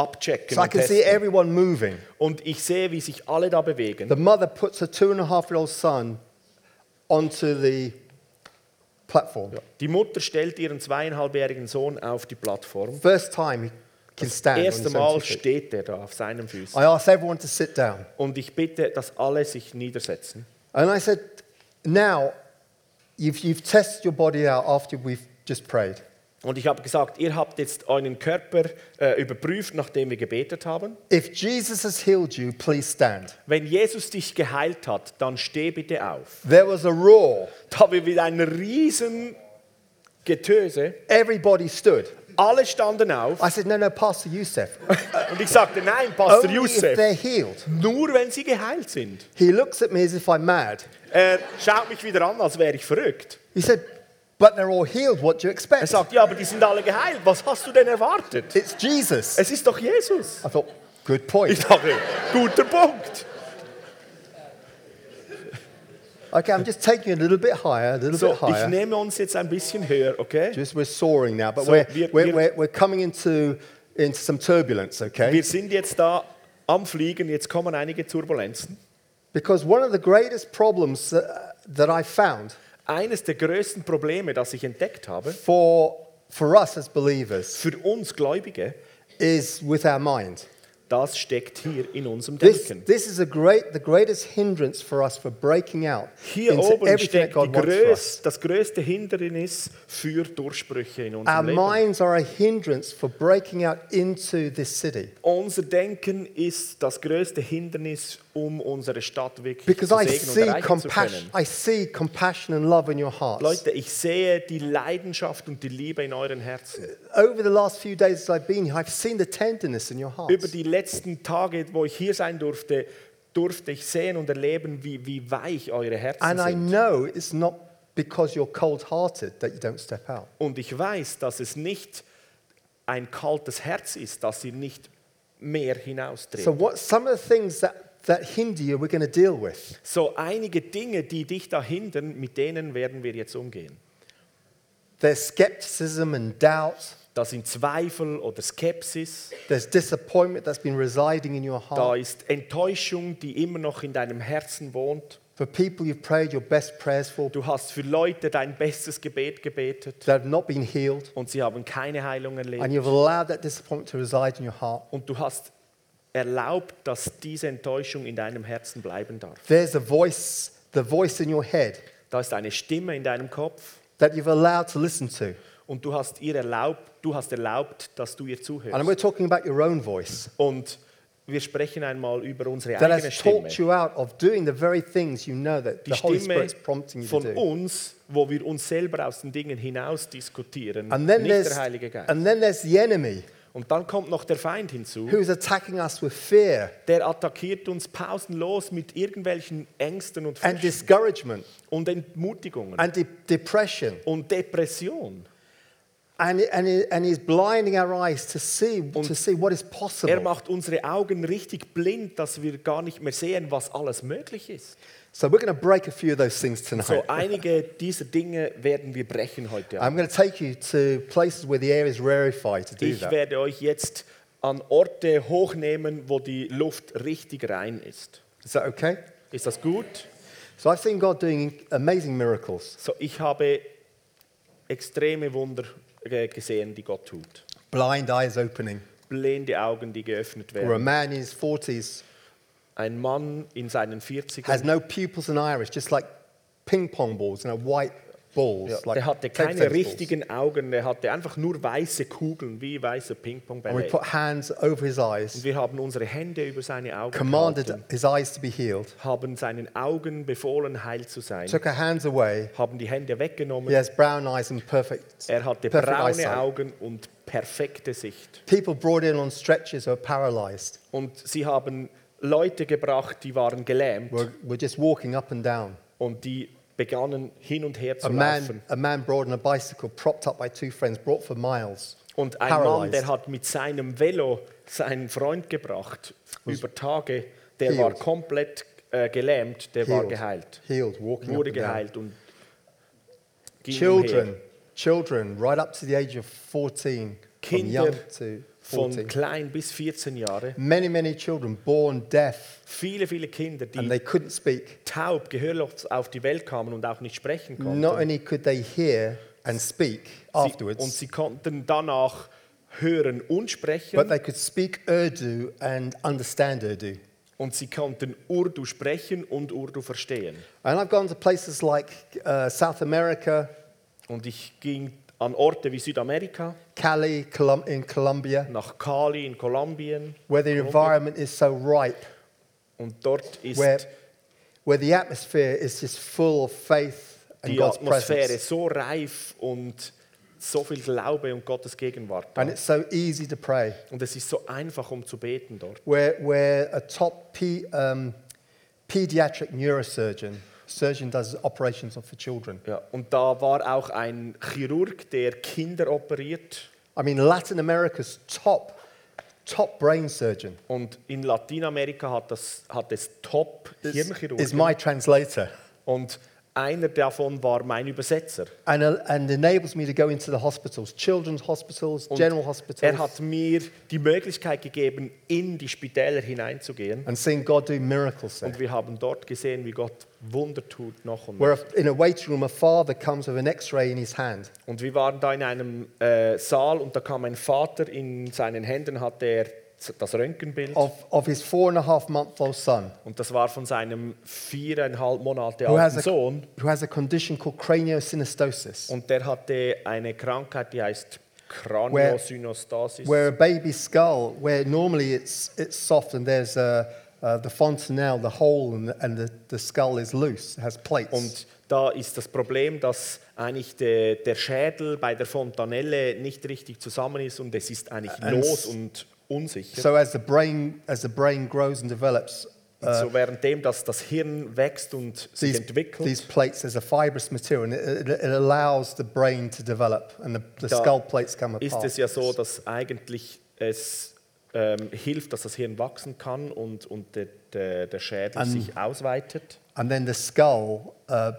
abchecken so I can see everyone moving. und ich sehe, wie sich alle da bewegen. The mother puts her two and a half year old son onto the platform. Die Mutter stellt ihren zweieinhalbjährigen Sohn auf die Plattform. First time he can Das stand erste Mal steht er da auf seinen Füßen. I asked everyone to sit down. Und ich bitte, dass alle sich niedersetzen. And I said, now, you've, you've tested your body out after we've just prayed. Und ich habe gesagt, ihr habt jetzt euren Körper äh, überprüft, nachdem wir gebetet haben. If Jesus has healed you, please stand. Wenn Jesus dich geheilt hat, dann steh bitte auf. There was a roar. Da wir wieder ein riesen Getöse. Everybody stood. Alle standen auf. I said, no, no, Pastor Youssef. (laughs) Und ich sagte, nein, Pastor Only if Youssef, they're healed. nur wenn sie geheilt sind. He looks at me as if I'm mad. Er schaut mich wieder an, als wäre ich verrückt. He said, but they're all healed. What do you Er expect? sagt, ja, aber die sind alle geheilt. Was hast du denn erwartet? It's Jesus. Es ist doch Jesus. I thought, good point. Ich dachte, guter Punkt. Okay, I'm just taking you a little bit higher, a little So, bit ich higher. nehme uns jetzt ein bisschen höher, okay? Just we're soaring now, but So, we're, wir- we're, we're, we're coming into, into some turbulence, okay? Wir sind jetzt da am Fliegen, jetzt kommen einige Turbulenzen. Because one of the greatest problems that, that I found Eines der größten Probleme, das ich entdeckt habe, for, for us as believers für uns Gläubige, is with our mind. das steckt hier in unserem This, Denken. this is a great, the greatest hindrance for us for breaking out Hier into oben everything steckt God wants for us. größ, das größte Hindernis für Durchbrüche in Our unserem Leben. minds are a hindrance for breaking out into this city. Unser Denken ist das größte Hindernis, um unsere Stadt wirklich Because zu I segnen und see erreichen zu compassion, können. I see compassion and love in your hearts. Leute, ich sehe die Leidenschaft und die Liebe in euren Herzen. Over the last few days I've been here, I've seen the tenderness in your hearts. Über die letzten Tage, wo ich hier sein durfte, durfte ich sehen und erleben, wie, wie weich eure Herzen And I sind. know it's not because you're cold-hearted that you don't step out. Und ich weiß, dass es nicht ein kaltes Herz ist, dass ihr nicht mehr hinaustreten. So what some of the things that, that hinder you, we're going to deal with. So einige Dinge, die dich da hindern, mit denen werden wir jetzt umgehen. There's skepticism and doubt. Das sind Zweifel oder Skepsis. There's disappointment that's been residing in your Da heart. ist Enttäuschung, die immer noch in deinem Herzen wohnt. For people you've prayed your best prayers for Du hast für Leute dein bestes Gebet gebetet that have not been healed. und sie haben keine Heilung And erlebt. you've allowed that disappointment to reside in your heart. Und du hast erlaubt, dass diese Enttäuschung in deinem Herzen bleiben darf. There's a voice, the voice in your head Da ist eine Stimme in deinem Kopf that you've allowed to listen to. und du hast ihr erlaubt, du hast erlaubt, dass du ihr And zuhörst. we're talking about your own voice Und wir sprechen einmal über unsere that eigene has Stimme. talked you out of doing the very things you know that Die the Holy Stimme Spirit's prompting you to von do. uns, wo wir uns selber aus den Dingen hinaus diskutieren, And then, nicht there's, der Heilige Geist. and then there's the enemy Und dann kommt noch der Feind hinzu, who's attacking us with fear der attackiert uns pausenlos mit irgendwelchen Ängsten und and Furchten discouragement und Entmutigungen and de- depression. und Depression. And, and, and he's blinding our eyes to see, to see what is Er possible. macht unsere Augen richtig blind, dass wir gar nicht mehr sehen, was alles möglich ist. So we're going to break a few of those things tonight. So einige dieser Dinge werden wir brechen heute. I'm going to take you to places where the air is rarefied to do Ich that. werde euch jetzt an Orte hochnehmen, wo die Luft richtig rein ist. Is that okay? Ist das gut? So I've seen God doing amazing miracles. So, ich habe extreme Wunder gesehen, die Gott tut. Blind eyes opening. Blinde Augen, die geöffnet Where a werden. man in his 40s Ein Mann in seinen 40ern, has no pupils and iris, just like ping pong balls, you know, white balls. ja, like der hatte keine tennis balls. richtigen Augen, der hatte einfach nur weiße Kugeln, wie weiße And we Ping-Pong-Bälle. put hands over his Und eyes, wir haben unsere Hände über seine Augen commanded gehalten, his eyes to be healed, haben seinen Augen befohlen, heil zu sein, took our hands away. haben die Hände weggenommen. He has brown eyes and perfect, Er hatte perfect braune eyesight. Augen und perfekte Sicht. People brought in on stretchers who are paralyzed. Und sie haben Leute gebracht, die waren gelähmt We're, we're just walking up and down. und die begannen hin und her A zu man, laufen. a man brought on a bicycle, propped up by two friends, brought for miles. Und ein Mann, paralyzed. der hat mit seinem Velo seinen Freund gebracht über Tage, der war healed. komplett äh, gelähmt, der war Healed. geheilt, Healed, walking wurde geheilt und ging Children, umher. children, right up to the age of 14, from Kinder young to von 14. klein bis 14 Jahre. Many, many children born deaf Viele, viele Kinder, and die they couldn't speak. taub, gehörlos auf die Welt kamen und auch nicht sprechen konnten. Not only could they hear and speak Sie, und afterwards, sie konnten danach hören und sprechen but they could speak Urdu and understand Urdu. und sie konnten Urdu sprechen und Urdu verstehen. And I've gone to places like uh, South America, Und ich ging an Orte wie Südamerika, Cali, Colum- in Colombia, nach Cali in Kolumbien where the environment is so ripe, und dort ist where, where the atmosphere is just full of faith and die God's Atmosphäre presence. so reif und so viel Glaube und Gottes Gegenwart. Da. And it's so easy to pray. Und es ist so einfach, um zu beten dort. Where, where a top um, pediatric neurosurgeon, surgeon does operations for children. Ja, und da war auch ein Chirurg, der Kinder operiert. I mean, Latin America's top, top brain surgeon Und in Lateinamerika hat, das, hat es is, Top-Hirnchirurgen. is my translator. Und einer davon war mein Übersetzer. and, uh, and enables me to go into the hospitals, children's hospitals, general hospitals, Er hat mir die Möglichkeit gegeben, in die Spitäler hineinzugehen. and seen God do miracles there. Und wir haben dort gesehen, wie Gott Wunder tut noch und Where noch. in a waiting room, a father comes with an X-ray in his hand, Und wir waren da in einem äh, Saal und da kam ein Vater, in seinen Händen hatte er das Röntgenbild. of, of his four and a half month old son, Und das war von seinem viereinhalb Monate who has, alten a, Sohn. who has a condition called craniosynostosis, Und der hatte eine Krankheit, die heißt Kraniosynostasis. where a baby's skull, where normally it's, it's soft and there's a, uh, the fontanelle, the hole, and, the, and the, the skull is loose, has plates. Und da ist das Problem, dass eigentlich der, der Schädel bei der Fontanelle nicht richtig zusammen ist und es ist eigentlich And los und unsicher. so as the brain, as the brain grows and develops, und so währenddem, dass das Hirn wächst und sich these, entwickelt, these plates, there's a fibrous material, and it, it, allows the brain to develop, and the, the skull plates come ist apart. es ja so, dass eigentlich es ähm, hilft, dass das Hirn wachsen kann und, und der, der, der Schädel An- sich ausweitet. And then the skull, uh,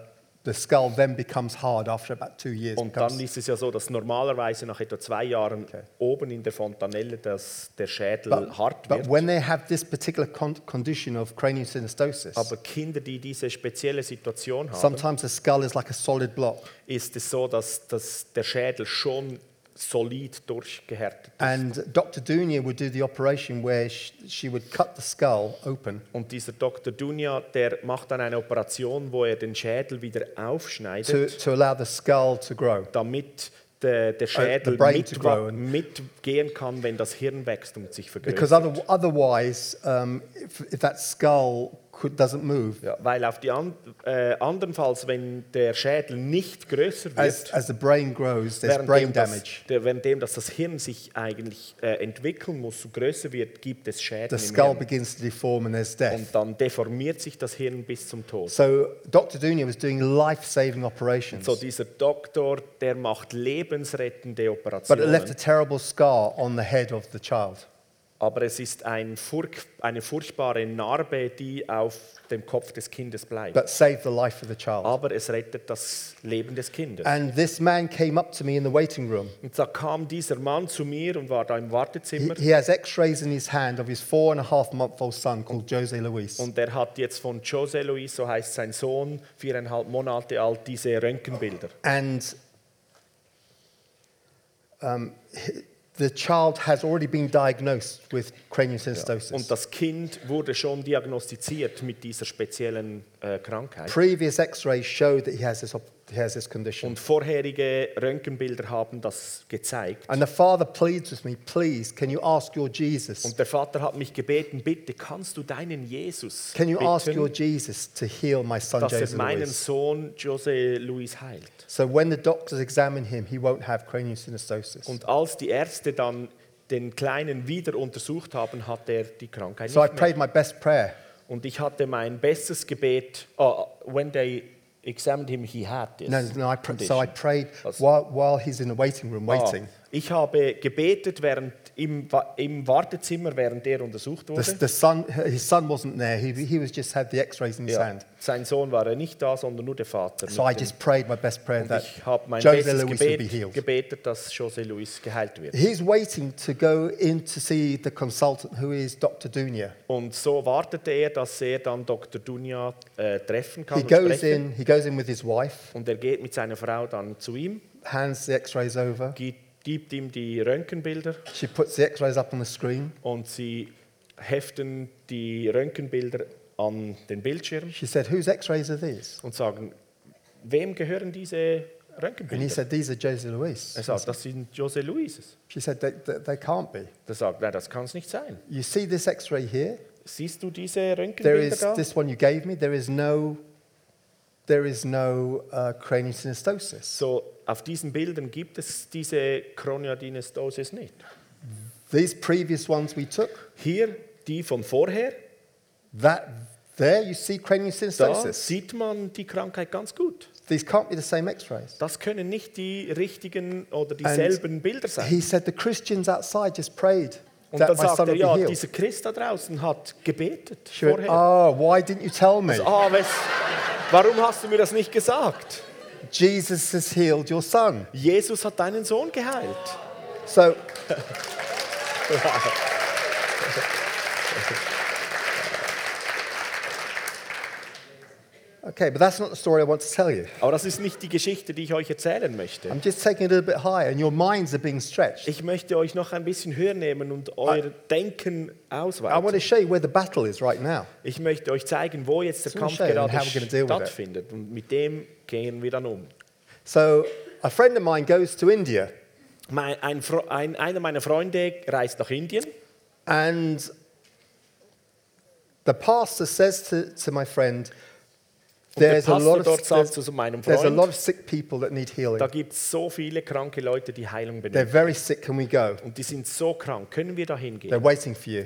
the skull then becomes hard after about two years. Und dann ist es ja so, dass normalerweise nach etwa zwei Jahren oben in der Fontanelle dass der Schädel but, hart but wird. when they have this particular con- condition of craniosynostosis, Aber Kinder, die diese spezielle Situation haben, sometimes the skull is like a solid block. ist es so, dass, dass der Schädel schon solid durchgehärtet ist. And Dr. Dunia would do the operation where sh- she would cut the skull open Und dieser Dr. Dunja, der macht dann eine Operation, wo er den Schädel wieder to, aufschneidet, to allow the skull to grow. damit der, der Schädel Uh, brain to mit, mitgehen kann, wenn das Hirn wächst und sich Because vergrößert. other, otherwise, um, if, if that skull doesn't move, Ja, weil auf die an, äh, andernfalls, wenn der Schädel nicht größer as, wird, as the brain grows, there's brain das, damage. der, währenddem dass das Hirn sich eigentlich äh, entwickeln muss und größer wird, gibt es Schäden The skull begins to deform and there's death. Und dann deformiert sich das Hirn bis zum Tod. So Dr. Dunia was doing life-saving operations, So dieser Doktor, der macht lebensrettende but it left a Operationen, terrible scar on the head of the child. Aber es ist ein furch, eine furchtbare Narbe, die auf dem Kopf des Kindes bleibt. but saved the life of the child. Aber es rettet das Leben des Kindes. And this man came up to me in the waiting room. Und da kam dieser Mann zu mir und war da im He, Wartezimmer. he has x-rays in his hand of his four and a half month old son called Jose Luis. Und er hat jetzt von Jose Luis, so heißt sein Sohn, viereinhalb Monate alt, diese Röntgenbilder. And um, he- the child has already been diagnosed with craniosynostosis. Und das Kind wurde schon diagnostiziert mit dieser speziellen äh, Krankheit. Previous x-rays showed that he has this, has this condition. Und vorherige Röntgenbilder haben das gezeigt. And the father pleads with me, please, can you ask your Jesus? Und der Vater hat mich gebeten, bitte kannst du deinen Jesus Can you ask your bitten, Jesus to heal my son dass er meinen Luis? Sohn Jose Luis heilt. So when the doctors examine him, he won't have craniosynostosis. Und als die Ärzte dann den Kleinen wieder untersucht haben, hat er die Krankheit So I nicht mehr. prayed my best prayer. Und ich hatte mein bestes Gebet, oh, when they examined him, he had this No, no, I so I prayed while, while he's in the waiting room waiting. Ah, ich habe gebetet während im, im Wartezimmer, während er untersucht wurde. The, the son, his son wasn't there. He, he was just had the x-rays in his Ja, hand. sein Sohn war er nicht da, sondern nur der Vater. So I just prayed my best prayer that ich habe mein Jose bestes Luis Gebet healed. gebetet, dass Jose Luis geheilt wird. He's waiting to go in to see the consultant who is Dr. Dunia. Und so wartete er, dass er dann Dr. Dunja äh, treffen kann He und goes sprechen. in, he goes in with his wife, Und er geht mit seiner Frau dann zu ihm, hands the x-rays over. gibt, gibt ihm die Röntgenbilder She puts the x-rays up on the screen. und sie heften die Röntgenbilder an den Bildschirm She said, whose x-rays are these? und sagen, wem gehören diese And he Röntgenbilder? said, these are Jose Luis. Er sagt, das sind Jose Luises. She said, they, they, they can't be. Er sagt, nein, das kann es nicht sein. You see this x-ray here? Siehst du diese There Röntgenbilder is da? this one you gave me. There is no, there is no uh, craniosynostosis. So, auf diesen Bildern gibt es diese Chroniodynestosis nicht. These previous ones we took, Hier, die von vorher, that there you see da craniosynostosis. sieht man die Krankheit ganz gut. These can't be the same x-rays. Das können nicht die richtigen oder dieselben Bilder sein. He said the Christians outside just prayed Und dann sagt er, ja, dieser Christ da draußen hat gebetet She vorher. oh, why didn't you tell me? Ah, wes Warum hast du mir das nicht gesagt? Jesus has healed your son. Jesus hat deinen Sohn geheilt. So, (laughs) okay, but that's not the story I want to tell you. Aber das ist nicht die Geschichte, die ich euch erzählen möchte. I'm just taking it a little bit higher, and your minds are being stretched. Ich möchte euch noch ein bisschen höher nehmen und euer I Denken want to ausweiten. show you where the battle is right now. Ich möchte euch zeigen, wo jetzt der So Kampf gerade stattfindet. Und mit dem gehen wir dann um. So, a friend of mine goes to India, Mein, ein, ein, einer meiner Freunde reist nach Indien and the pastor says to, to my friend, und der there's a, lot Pastor of, dort sagt zu meinem Freund, of sick people that need healing. da gibt es so viele kranke Leute, die Heilung They're benötigen. very sick. Can we go? Und die sind so krank. Können wir da They're hingehen? waiting for you.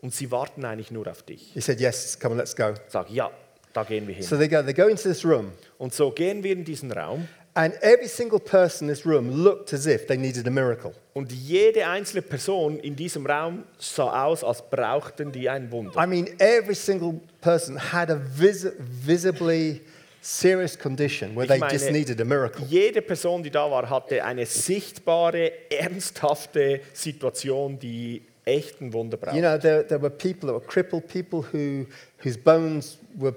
Und sie warten eigentlich nur auf dich. He said, Yes, come on, let's go. Sag, ja, da gehen wir hin. So they go, they go into this room, Und so gehen wir in diesen Raum and every single person in this room looked as if they needed a miracle. und jede einzelne Person in diesem Raum sah aus, als brauchten die ein Wunder. I mean, every single person had a visi- visibly serious condition where Ich they meine, just needed a miracle. Jede Person, die da war, hatte eine sichtbare, ernsthafte Situation, die echten Wunder braucht. You know, there, there were people that were crippled, people who, whose bones were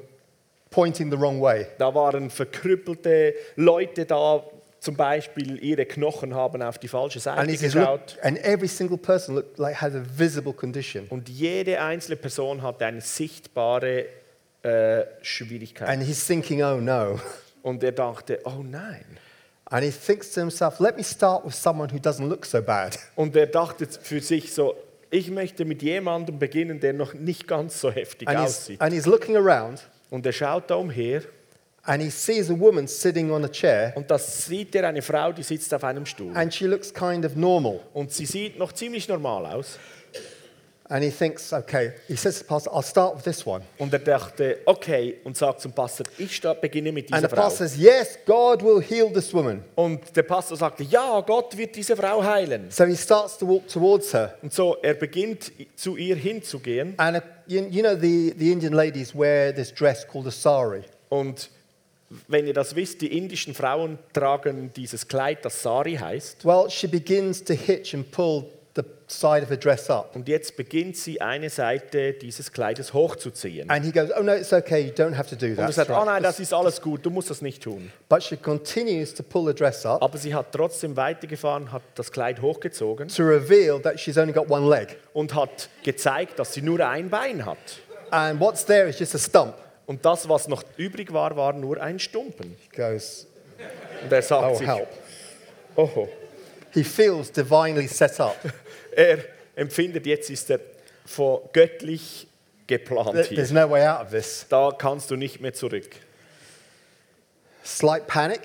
pointing the wrong way. Da waren verkrüppelte Leute da, zum Beispiel ihre Knochen haben auf die falsche Seite geschaut. look, and every single person looked like had a visible condition. Und jede einzelne Person hatte eine sichtbare äh, Schwierigkeit. And he's thinking, oh no. Und er dachte, oh nein. And he thinks to himself, let me start with someone who doesn't look so bad. (laughs) Und er dachte für sich so, ich möchte mit jemandem beginnen, der noch nicht ganz so heftig And he's, aussieht. and he's looking around Und er schaut da umher and he sees a woman sitting on a chair und da sieht er eine Frau, die sitzt auf einem Stuhl. and she looks kind of normal. Und sie sieht noch ziemlich normal aus. And he thinks, okay, he says to the pastor, I'll start with this one. Und er dachte, okay, und sagt zum Pastor, ich sta- beginne mit And dieser the Frau. pastor says, yes, God will heal this woman. Und der Pastor sagte, ja, Gott wird diese Frau heilen. So he starts to walk towards her. Und so, er beginnt zu ihr hinzugehen. And uh, you, you know, the, the Indian ladies wear this dress called a sari. Und wenn ihr das wisst, die indischen Frauen tragen dieses Kleid, das Sari heißt. Well, she begins to hitch and pull side of her dress up. Und jetzt beginnt sie eine Seite dieses Kleides hochzuziehen. And he goes, oh no, it's okay, you don't have to do Und that. er sagt, It's right." oh nein, das ist alles gut, du musst das nicht tun. But she continues to pull the dress up Aber sie hat trotzdem weitergefahren, hat das Kleid hochgezogen to reveal that she's only got one leg. und hat gezeigt, dass sie nur ein Bein hat. And what's there is just a stump. Und das, was noch übrig war, war nur ein Stumpen. He goes, Und er sagt oh, sich, help. oh, He feels divinely set up. (laughs) er empfindet, jetzt ist er von göttlich geplant There- hier. There's no way out of this. Da kannst du nicht mehr zurück. Slight panic.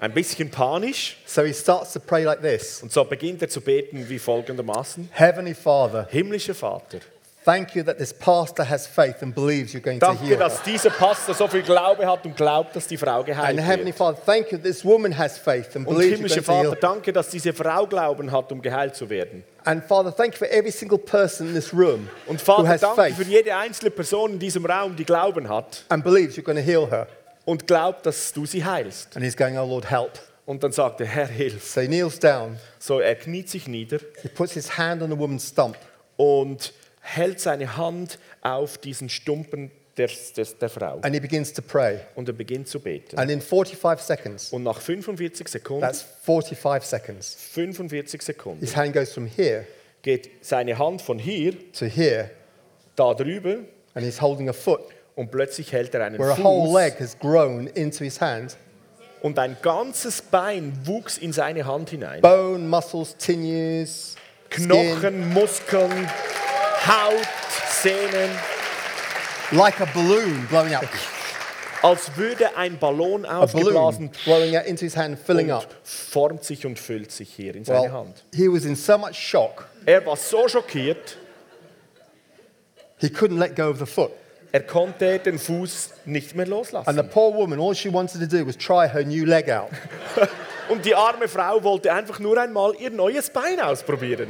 Ein bisschen panisch. So he starts to pray like this Und so beginnt er zu beten wie folgendermaßen. Heavenly Father, Himmlischer Vater, thank you that this pastor has faith and believes you're going to danke, heal her. dass dieser Pastor so viel Glaube hat und glaubt, dass die Frau geheilt And Heavenly wird. Father, thank you this woman has faith and believes you're going to heal Vater, danke, dass diese Frau Glauben hat, um geheilt zu werden. And Father, thank you for every single person in this room Und who Vater, has danke faith für jede einzelne Person in diesem Raum, die Glauben hat and believes you're going to heal her. und glaubt, dass du sie heilst. And he's going, Oh Lord, help. Und dann sagt er, Herr, hilf. So he kneels down, So, er kniet sich nieder he puts his hand on the woman's stump, und hält seine Hand auf diesen Stumpen der, der, der Frau. and he begins to pray. Und er beginnt zu beten. And in 45 seconds, Und nach 45 Sekunden, that's 45 seconds, 45 Sekunden, his hand goes from here geht seine Hand von hier to here, da drüber and he's holding a foot und plötzlich hält er einen where a whole Fuß leg has grown into his hand. und ein ganzes Bein wuchs in seine Hand hinein. Bone, muscles, sinews, skin, Knochen, Muskeln, Haut, Sehnen, like a balloon blowing up. als würde ein Ballon A balloon aufgeblasen blowing out into his hand, filling up. formt sich und füllt sich hier in seine Well, Hand. he was in so much shock, Er war so schockiert, he couldn't let go of the foot. er konnte den Fuß nicht mehr And the loslassen. poor woman, all she wanted to do was try her new leg out. (laughs) Und die arme Frau wollte einfach nur einmal ihr neues Bein ausprobieren.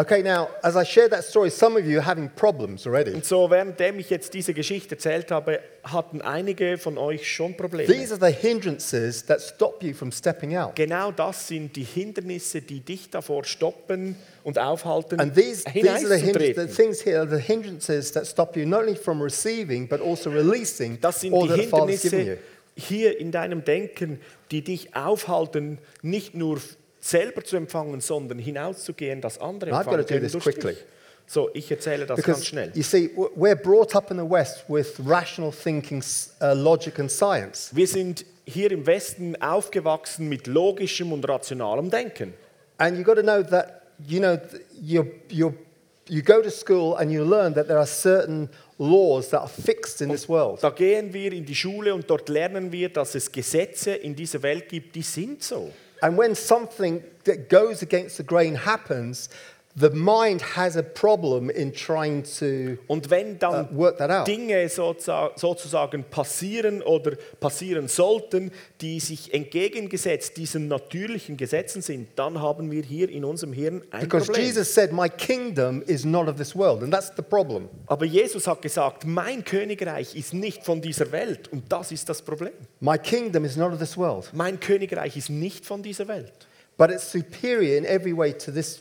Okay, now, as I share that story, some of you are having problems already. Und so, währenddem ich jetzt diese Geschichte erzählt habe, hatten einige von euch schon Probleme. These are the hindrances that stop you from stepping out. Genau das sind die Hindernisse, die dich davor stoppen und aufhalten, And these, these are the, hindr- the hineinzutreten. things here, are the hindrances that stop you not only from receiving, but also releasing Das sind all die that the Father's given you. Hindernisse hier in deinem Denken, die dich aufhalten, nicht nur selber zu empfangen, sondern hinauszugehen, dass andere I've got to empfangen do this quickly. So, ich erzähle das ganz Because schnell. you see, we're brought up in the West with rational thinking, uh, logic, and science. Wir sind hier im Westen aufgewachsen mit logischem und rationalem Denken. And you've got to know that, you know, you you you go to school and you learn that there are certain laws that are fixed in this world. Da gehen wir in die Schule und dort lernen wir, dass es Gesetze in dieser Welt gibt, die sind so. And when something that goes against the grain happens, the mind has a problem in trying to Und wenn dann uh, work that out. Dinge sozusa- sozusagen passieren oder passieren sollten, die sich entgegengesetzt diesen natürlichen Gesetzen sind, dann haben wir hier in unserem Hirn ein Because Problem. Jesus said, My kingdom is not of this world. And that's the problem. Aber Jesus hat gesagt, mein Königreich ist nicht von dieser Welt und das ist das Problem. My kingdom is not of this world. Mein Königreich ist nicht von dieser Welt. But it's superior in every way to this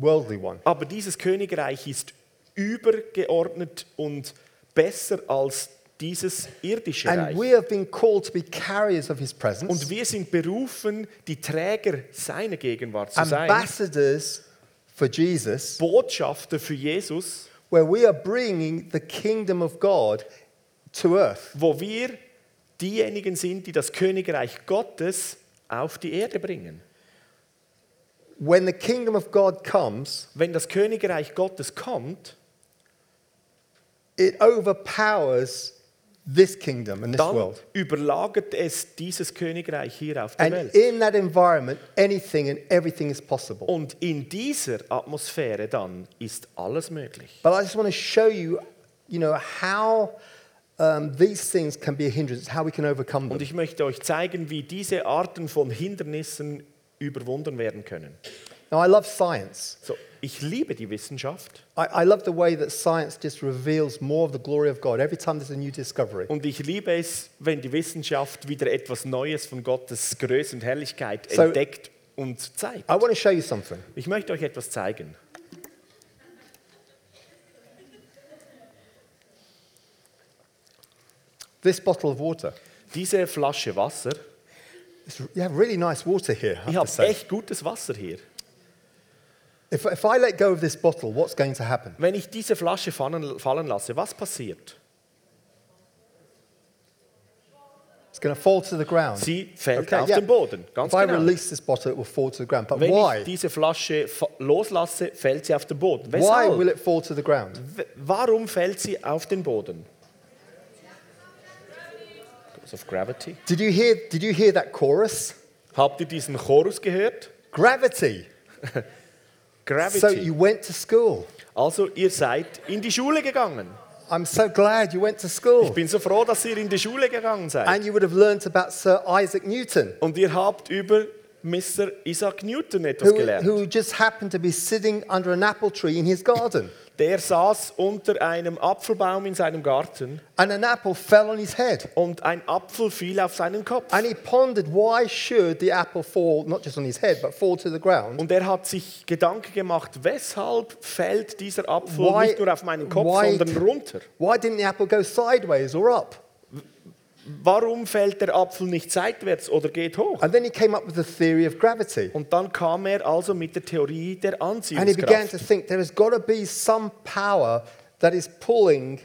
worldly one. Aber dieses Königreich ist übergeordnet und besser als dieses irdische And Reich. we have been called to be carriers of his presence, Und wir sind berufen, die Träger seiner Gegenwart zu sein, ambassadors for Jesus, Botschafter für Jesus, where we are bringing the kingdom of God to earth. wo wir diejenigen sind, die das Königreich Gottes auf die Erde bringen. When the kingdom of God comes, Wenn das Königreich Gottes kommt, it overpowers this kingdom and this dann world. überlagert es dieses Königreich hier auf der And Welt. in that environment, anything and everything is possible. Und in dieser Atmosphäre dann ist alles möglich. But I just want to show you, you know, how um, these things can be a hindrance, how we can overcome Und them. ich möchte euch zeigen, wie diese Arten von Hindernissen überwunden werden können. Now, I love science. So, ich liebe die Wissenschaft I, I love the way that science just reveals more of the glory of God every time there's a new discovery. und ich liebe es, wenn die Wissenschaft wieder etwas Neues von Gottes Größe und Herrlichkeit So- entdeckt und zeigt. I want to show you something. Ich möchte euch etwas zeigen. This bottle of water. Diese Flasche Wasser, you have really nice water here, I to habe say. echt gutes Wasser hier. If, if I let go of this bottle, what's going to happen? Wenn ich diese Flasche fallen, fallen lasse, was passiert? It's going to fall to the ground. Sie fällt Okay, auf yeah. den Boden. Ganz If I genau. release this bottle, it will fall to the ground. But Wenn why? ich diese Flasche loslasse, fällt sie auf den Boden. Why Weshalb? will it fall to the ground? Warum fällt sie auf den Boden? Because of gravity. Did you hear, did you hear that chorus? Habt ihr diesen Chorus gehört? Gravity. (laughs) Gravity. So you went to school. also ihr seid in die Schule gegangen. I'm so glad you went to school. Ich bin so froh, dass ihr in die Schule gegangen seid. And you would have learned about Sir Isaac Newton, Und ihr habt über Mr. Isaac Newton etwas who, gelernt. who just happened to be sitting under an apple tree in his garden. (laughs) Der saß unter einem Apfelbaum in seinem Garten And an apple fell on his head. und ein Apfel fiel auf seinen Kopf. And he pondered why should the apple fall not just on his head but fall to the ground? Und er hat sich Gedanken gemacht, weshalb fällt dieser Apfel Why- nicht nur auf meinen Kopf, why- sondern runter? Why didn't the apple go sideways or up? Warum fällt der Apfel nicht seitwärts oder geht hoch? And then he came up with the theory of gravity. Und dann kam er also mit der Theorie der And he began to Anziehungskraft. think there has got to be some power that is pulling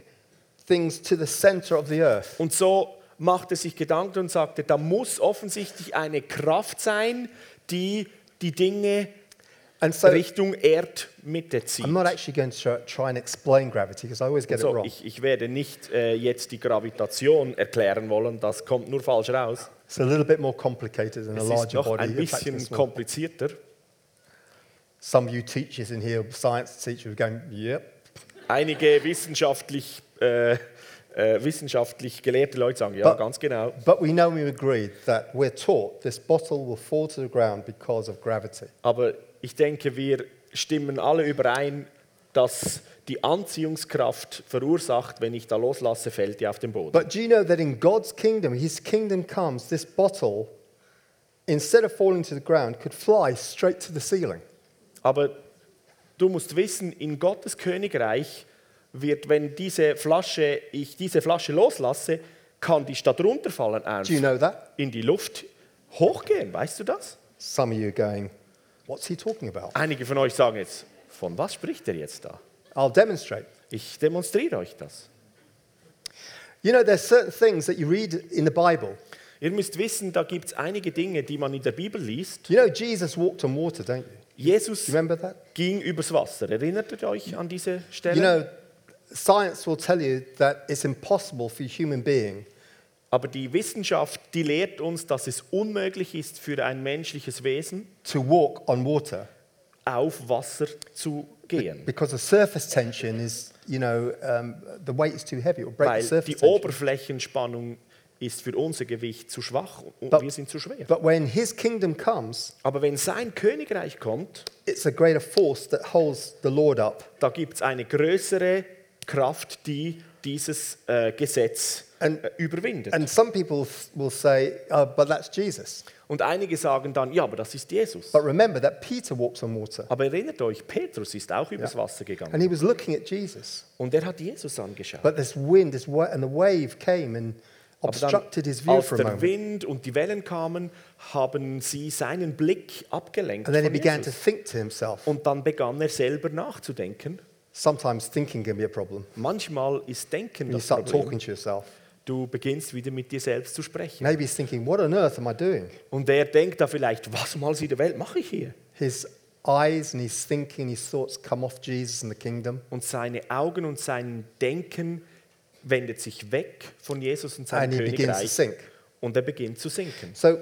things to the center of the earth. Und so machte sich Gedanken und sagte, da muss offensichtlich eine Kraft sein, die die Dinge And so Richtung Erdmitte zieht. I'm not actually going to try and explain gravity because I always get it So, wrong. ich, ich werde nicht äh, jetzt die Gravitation erklären wollen, das kommt nur falsch raus. It's a little bit more complicated than a Es ist larger noch body. ein bisschen komplizierter. Some of you teachers in here, science teachers, are going, yep. Einige wissenschaftlich, äh, äh, wissenschaftlich gelehrte Leute sagen, ja, But- ganz genau. But we know we agree that we're taught this bottle will fall to the ground because of gravity. Aber ich denke, wir stimmen alle überein, dass die Anziehungskraft verursacht, wenn ich da loslasse, fällt die auf den Boden. But do you know that in God's kingdom, His kingdom comes, this bottle, instead of falling to the ground, could fly straight to the ceiling. Aber du musst wissen, in Gottes Königreich wird, wenn diese Flasche, ich diese Flasche loslasse, kann die statt runterfallen Do you know that? in die Luft hochgehen. Weißt du das? Some of you are going, What's he talking about? Einige von euch sagen jetzt, von was spricht er jetzt da? I'll demonstrate. Ich demonstriere euch das. You know, there's certain things that you read in the Bible. Ihr müsst wissen, da gibt es einige Dinge, die man in der Bibel liest. You know, Jesus walked on water, don't you? Jesus remember that? ging übers Wasser. Erinnert ihr euch an diese Stelle? You know, science will tell you that it's impossible for a human being Aber die Wissenschaft, die lehrt uns, dass es unmöglich ist für ein menschliches Wesen, to walk on water auf Wasser zu gehen. because the surface tension is, you know, um, the weight is too heavy. Will break Weil the surface die tension. Oberflächenspannung ist für unser Gewicht zu schwach und But- wir sind zu schwer. But when his kingdom comes, Aber wenn sein Königreich kommt, it's a greater force that holds the Lord up. da gibt es eine größere Kraft, die dieses äh, Gesetz And- äh, überwindet. And some people will say, oh, but that's Jesus. Und einige sagen dann, ja, aber das ist Jesus. But remember that Peter walks on water. Aber erinnert euch, Petrus ist auch übers Wasser And gegangen. he was looking at Jesus. Und er hat Jesus angeschaut. But this wind this and the wave came and obstructed his view als for a der moment. Wind und die Wellen kamen, haben sie seinen Blick abgelenkt And then he began to Jesus. think to himself. Und dann begann er selber nachzudenken. Sometimes thinking can be a problem. Manchmal ist Denken When you das start Problem. talking to yourself. Du beginnst wieder mit dir selbst zu sprechen. Maybe he's thinking, what on earth am I doing? Und er denkt da vielleicht, was um alles in der Welt mache ich hier? His eyes and his thinking, his thoughts come off Jesus and the kingdom. Und seine Augen und sein Denken wendet sich weg von Jesus und seinem And he begins to Königreich. sink. Und er beginnt zu sinken. So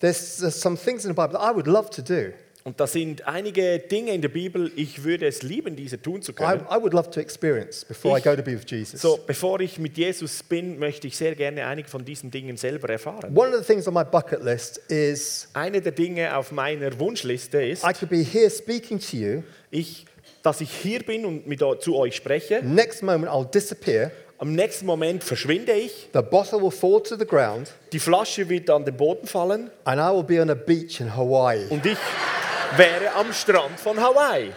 there's, there's some things in the Bible that I would love to do. Und da sind einige Dinge in der Bibel, ich würde es lieben, diese tun zu I, können. I would love to experience before I Ich- go to be with Jesus. So, bevor ich mit Jesus bin, möchte ich sehr gerne einige von diesen Dingen selber erfahren. One of the things on my bucket list is Eine der Dinge auf meiner Wunschliste ist, I could be here speaking to you. ich, dass ich hier bin und mit, zu euch spreche. Next moment, I'll disappear. Am nächsten Moment verschwinde ich, The bottle will fall to the ground, die Flasche wird an den Boden fallen and I will be on a beach in Hawaii. und ich wäre am Strand von Hawaii.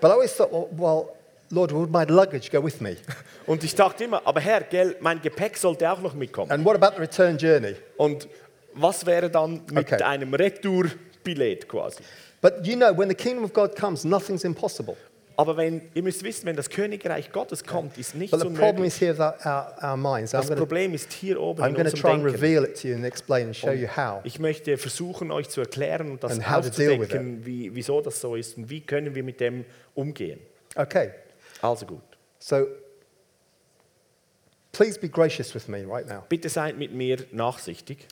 But I always thought, well, well, Lord, would my luggage go with me? (laughs) Und ich dachte immer, aber Herr, gell, mein Gepäck sollte auch noch mitkommen. And what about the return journey? Und was wäre dann mit Okay. einem Retourbillett quasi? But you know, when the kingdom of God comes, nothing's impossible. Aber wenn, ihr müsst wissen, wenn das Königreich Gottes kommt, ist nichts But the problem unmöglich. is here with our, our, our minds. I'm Das going Problem ist hier oben I'm in to unserem try and Denken. reveal it to you and explain and show you how. Ich möchte versuchen, euch zu erklären und das And how to deal with aufzudecken, wie, wieso das so ist und wie können wir mit dem umgehen. Okay, Also gut. so please be gracious with me right now. Bitte seid mit mir nachsichtig.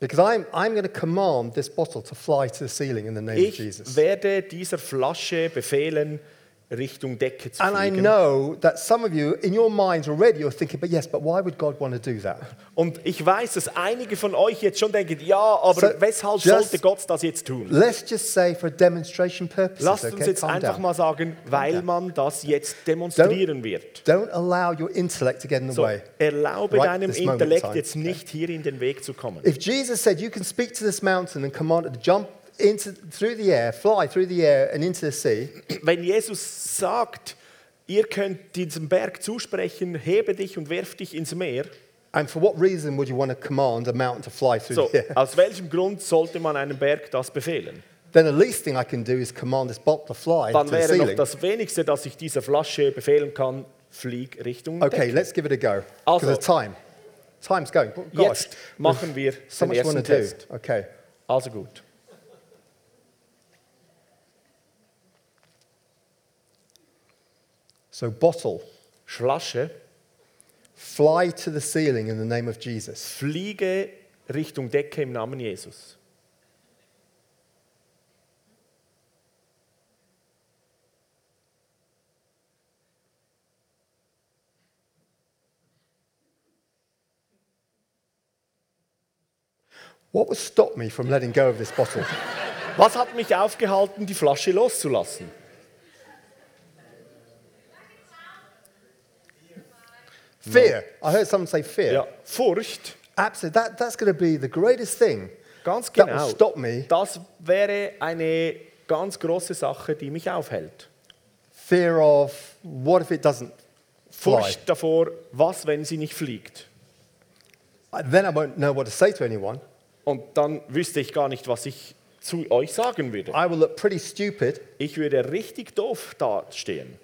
Because I'm, I'm going to command this bottle to fly to the ceiling in the name of Ich Jesus. werde dieser Flasche befehlen, Richtung Decke zu And I fliegen. know that some of you, in your minds already, you're thinking, but yes, but why would God want to do that? Und ich weiß, dass einige von euch jetzt schon denken, ja, aber So, weshalb sollte Gott das jetzt tun? Let's just say for demonstration purposes, Lasst uns okay? jetzt einfach down. mal sagen, weil man das jetzt demonstrieren wird. Don't allow your intellect to get in the So, way. erlaube Right deinem Intellekt jetzt nicht hier in den Weg zu kommen. If Jesus said you can speak to this mountain and command it to jump into, through the air, fly through the air and into the sea, Wenn Jesus sagt, ihr könnt diesem Berg zusprechen, hebe dich und werf dich ins Meer, and for what reason would you want to command a mountain to fly through so, the air? aus welchem Grund sollte man einem Berg das befehlen? Then the least thing I can do is command this bottle to fly Dann to the wäre noch ceiling. das wenigste, das ich dieser Flasche befehlen kann, flieg Richtung Okay, Decke. let's give it a go. Also- Because of time. Time's going. Gosh, Jetzt machen wir so den much want ersten to do. Test. Okay. Also gut. So, bottle, Flasche, fly to the ceiling in the name of Jesus. fliege Richtung Decke im Namen Jesus. What would stop me from letting go of this bottle? Was hat mich aufgehalten, die Flasche loszulassen? Fear. I heard someone say fear. Ja, Furcht. Absolutely. That, that's going to be the greatest thing. Ganz That will genau. stop me. Das wäre eine ganz große Sache, die mich aufhält. Fear of what if it doesn't fly? Furcht davor, was, wenn sie nicht fliegt. Then I won't know what to say to anyone. Und dann wüsste ich gar nicht, was ich zu euch sagen würde. I will look pretty stupid. Ich würde richtig doof dastehen.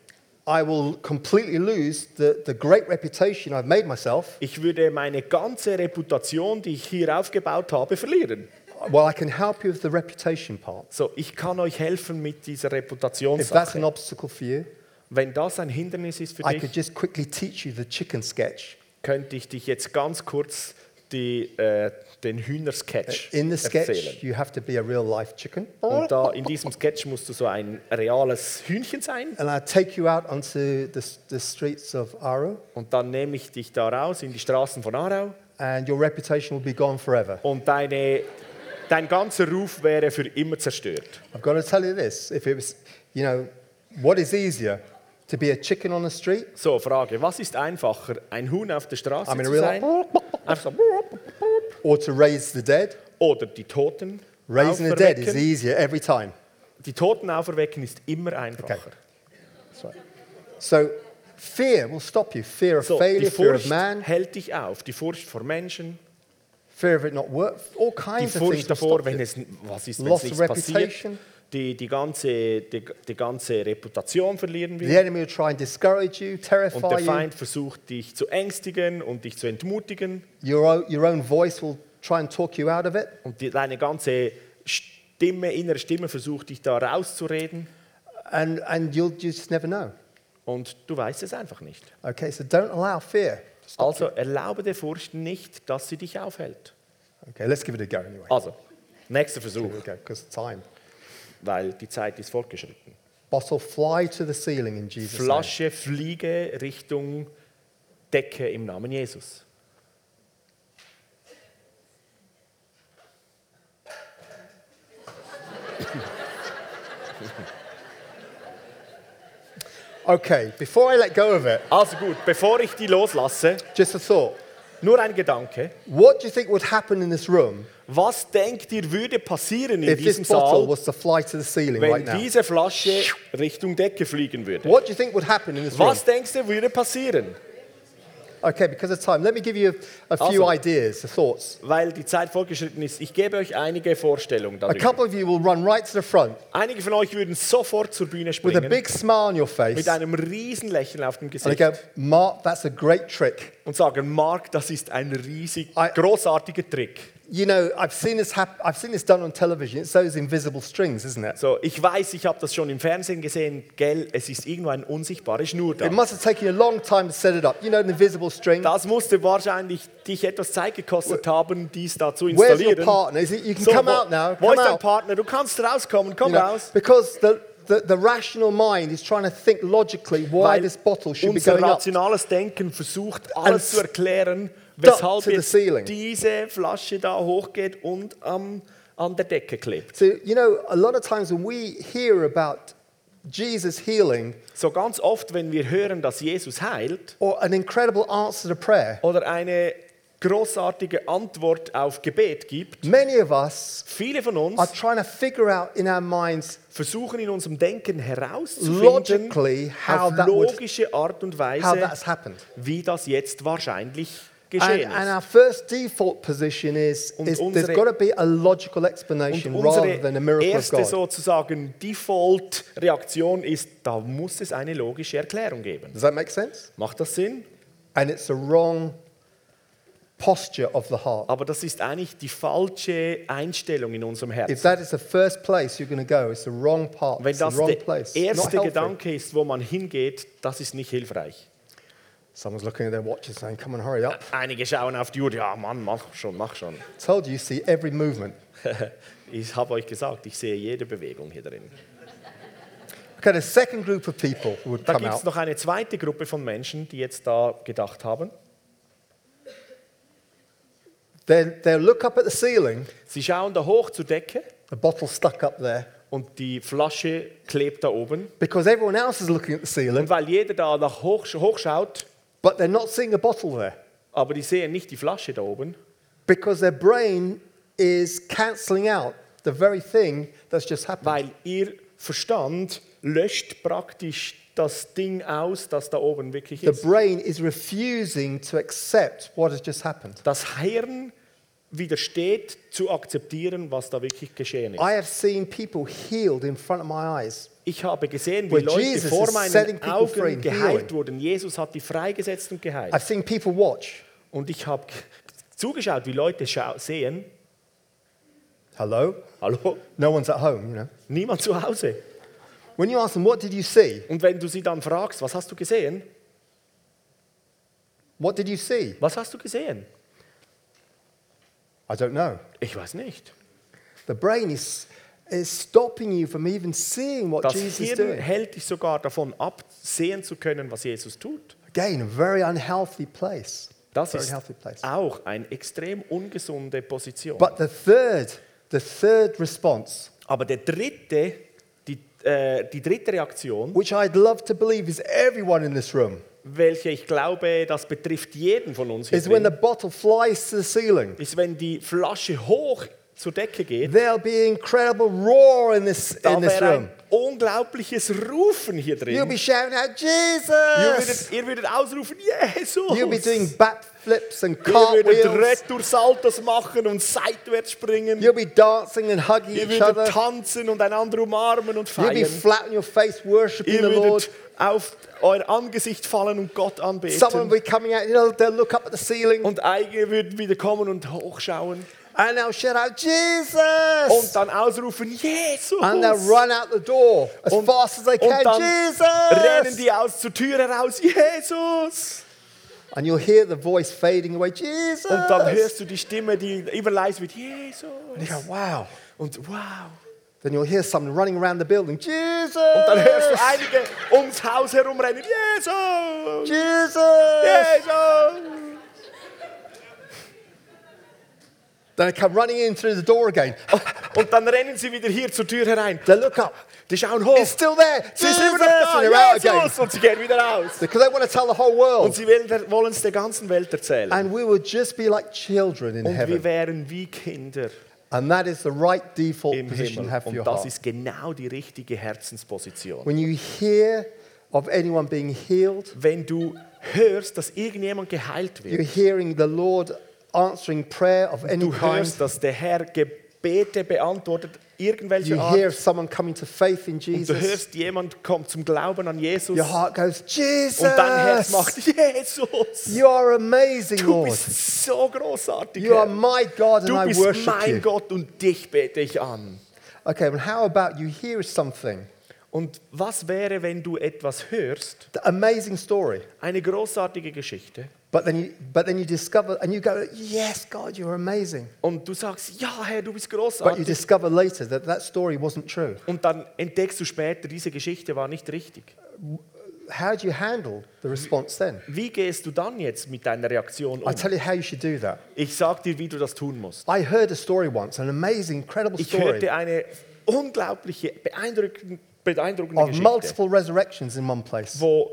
I will completely lose the, the great reputation I've made myself. Ich würde meine ganze Reputation, die ich hier aufgebaut habe, verlieren. Well, I can help you with the reputation part. So, ich kann euch helfen mit dieser If that's an Reputationssache. obstacle for you, Wenn das ein Hindernis ist für I dich, could just quickly teach you the chicken sketch. könnte ich dich jetzt ganz kurz die, äh, den Hühnersketch In the sketch, erzählen. you have to be a real life chicken. Und da in diesem Sketch musst du so ein reales Hühnchen sein. And I take you out onto the, the streets of Aru, Und dann nehme ich dich da raus in die Straßen von Aarau. and your reputation will be gone forever. Und deine, dein ganzer Ruf wäre für immer zerstört. I've got to tell you this if it was, you know, what is easier, to be a chicken on the street So, Frage, was ist einfacher, ein Huhn auf der Straße I mean, zu sein? Einfach or to raise the dead? oder die Toten Raising the dead is easier every time. Die Toten auferwecken ist immer einfacher. Right. So fear will stop you. Fear of So, failure, fear of Furcht man, hält dich auf. Die Furcht vor Menschen, fear of it not work, all die kinds of things Furcht davor, wenn es, was ist, wenn Loss es of nichts passiert. Die, die, ganze, die, die ganze Reputation verlieren The wir. enemy will try and discourage you, Und terrify der you. Feind versucht, dich zu ängstigen und dich zu entmutigen. Your own, your own voice will try and talk you out of it. Und die, deine ganze Stimme, innere Stimme versucht, dich da rauszureden. And, and you'll just never know. Und du weißt es einfach nicht. Okay, so don't allow fear. to stop Also erlaube der Furcht nicht, dass sie dich aufhält. you. Okay, let's give it a go anyway. Also, nächster Versuch, Here we go, because time. Weil die Zeit ist fortgeschritten. Bottle fly to the ceiling in Jesus' name. Flasche fliege Richtung Decke im Namen Jesus. Okay, before I let go of it, Also gut, bevor ich die loslasse, just a thought. Nur ein Gedanke. What do you think would happen in this room Was denkt ihr, würde passieren in if this diesem bottle Saal, was to fly to the ceiling wenn right now? diese Flasche Richtung Decke fliegen würde? What do you think would happen in this room? Was denkst du, würde passieren? Okay, because of time, let me give you a, a few Also- ideas, thoughts. Weil die Zeit fortgeschritten ist, ich gebe euch einige Vorstellungen A darüber. couple of you will run right to the front Einige von euch würden sofort zur Bühne with a springen, big smile on your face mit einem riesen Lächeln auf dem and Gesicht go, Mark, that's a great trick. und sagen, Mark, das ist ein riesig, I- großartiger Trick. You know, I've seen this hap- I've seen this done on television. It's those invisible strings, isn't it? So, ich weiß, ich habe das schon im Fernsehen gesehen, gell, es ist irgendwo eine unsichtbare Schnur da. It must have taken you a long time to set it up. You know, the invisible string. Das musste wahrscheinlich dich etwas Zeit gekostet haben, dies da zu Where's your installieren. partner? Is it, you can So, come wo, out now. wo Come ist dein out. Partner? Du kannst rauskommen, komm You know, raus. because the, the, the rational mind is trying to think logically why Weil this bottle should be unser going up. rationales Denken versucht, alles zu erklären, weshalb to the ceiling. diese Flasche da hochgeht und am- an der Decke klebt. So, you know, a lot of times when we hear about Jesus healing So ganz oft, wenn wir hören, dass Jesus heilt or an incredible answer to prayer, oder eine großartige Antwort auf Gebet gibt, many of us viele von uns are trying to figure out in our minds versuchen in unserem Denken herauszufinden, logically how auf that would- logische Art und how Weise, that's happened. wie das jetzt wahrscheinlich geschehen and ist. our first default position is, Und is there's unsere- got to be a logical Und explanation rather than a unsere miracle of erste God. sozusagen Default-Reaktion ist, da muss es eine logische Erklärung geben. Does that make sense? Macht das Sinn? And it's the wrong posture of the heart. Aber das ist eigentlich die falsche Einstellung in unserem If Herzen. that is the first place you're going to go, it's the wrong part. Wenn It's the das wrong der place. Not erste. Gedanke ist, wo man hingeht, das ist nicht hilfreich. Someone's looking at their watches saying, "Come on, hurry up." Einige schauen auf die Uhr, ja Mann, mach schon, mach schon. Told you, see every movement. (laughs) Ich habe euch gesagt, ich sehe jede Bewegung hier drin. Okay, the second group of people would Da come gibt es out. noch eine zweite Gruppe von Menschen, die jetzt da gedacht haben. They'll, they'll look up at the ceiling Sie schauen da hoch zur Decke the bottle stuck up there, und die Flasche klebt da oben. because everyone else is looking at the ceiling, Und weil jeder da nach hoch, hochschaut, but they're not seeing a bottle there, aber die sehen nicht die Flasche da oben, because their brain is cancelling out the very thing that's just happened. weil ihr Verstand löscht praktisch das Ding aus, das da oben wirklich The ist. brain is refusing to accept what has just happened. Das Hirn widersteht zu akzeptieren, was da wirklich geschehen ist. I have seen people healed in front of my eyes. Ich habe gesehen, wie Leute Jesus vor meinen Augen geheilt wurden. Jesus hat die freigesetzt und geheilt. I've seen people watch. Und ich habe zugeschaut, wie Leute sehen, Hello? hallo, No one's at home, you know. niemand zu Hause. When you ask them, what did you see? Und wenn du sie dann fragst, was hast du gesehen? What did you see? Was hast du gesehen? I don't know. Ich weiß nicht. The brain is, is stopping you from even seeing what Das Hirn hält dich sogar davon ab, sehen zu können, was Jesus tut. Again, a very unhealthy place. Das very ist place. auch eine extrem ungesunde Position. But the third, the third response, Aber der dritte, die, äh, die dritte Reaktion, which I'd love to believe is everyone in this room, welche ich glaube, das betrifft jeden von uns hier is when the drin, bottle flies to the ceiling. ist, wenn die Flasche hoch zur Decke geht, There'll be incredible roar in this, in this room. unglaubliches Rufen hier You'll be drin. shouting out, Ihr Jesus! würdet, ihr würdet ausrufen, Jesus! You'll be doing backflips and Ihr würdet cartwheels. Retoursaltos machen und seitwärts springen. You'll be dancing and hugging Ihr each würdet other. tanzen und einander umarmen und You'll be feiern. flat on your face, worshiping Ihr the Lord. würdet auf euer Angesicht fallen und Gott Someone anbeten. will be coming out, you know, they'll look up at the ceiling Und einige würden wieder kommen und hochschauen and they'll shout out, Jesus! und Jesus! dann ausrufen, Jesus! And they'll run out the door as Und- fast as they und can, dann rennen Jesus! die aus zur Tür heraus, Jesus! And you'll hear the voice fading away, Jesus! Und dann hörst du die Stimme, die immer leise wird, Jesus! And you go, wow. Und wow! Then you'll hear someone running around the building, Jesus! Und dann hörst du einige ums Haus herumrennen, Jesus! Jesus! Jesus! Then I come running in through the door again. (laughs) Oh, Und dann rennen sie wieder hier zur Tür herein. They look up. Die schauen hoch. It's still there. Sie sind immer noch And they're out da, again. Jesus! Und sie gehen wieder raus. Because they want to tell the whole Und world. sie wollen es der ganzen Welt erzählen. And we will just be like children in Und wir heaven. wären wie Kinder And that is the right default im position you Himmel. have for Und your das heart. ist genau die richtige Herzensposition. When you hear of anyone being healed, Wenn du hörst, dass irgendjemand geheilt you're hearing the Lord answering prayer of any du hörst, dass der Herr Gebete beantwortet, irgendwelche You hear Art, someone coming to faith in und du Jesus. hörst, jemand kommt zum Glauben an Jesus Your heart goes, Jesus! und dein Herz macht, Jesus! You are amazing, Du Lord. bist so großartig, You are Herr. my God and Du I bist mein you. Gott und dich bete ich an. Okay, but how about you hear something? Und was wäre, wenn du etwas hörst, The amazing story. eine großartige Geschichte, But then you but then you discover and you go, Yes, God, you're amazing. und du sagst, ja Herr, du bist But you großartig, discover later that that story wasn't true. und dann entdeckst du später, diese Geschichte war nicht richtig. How do you handle the response then? Wie gehst du dann jetzt mit deiner Reaktion um? I tell you how you should do that. Ich sag dir, wie du das tun musst. I heard a story once, an amazing, incredible Ich story hörte eine unglaubliche, beeindruckende, beeindruckende of Geschichte, multiple resurrections in one place. wo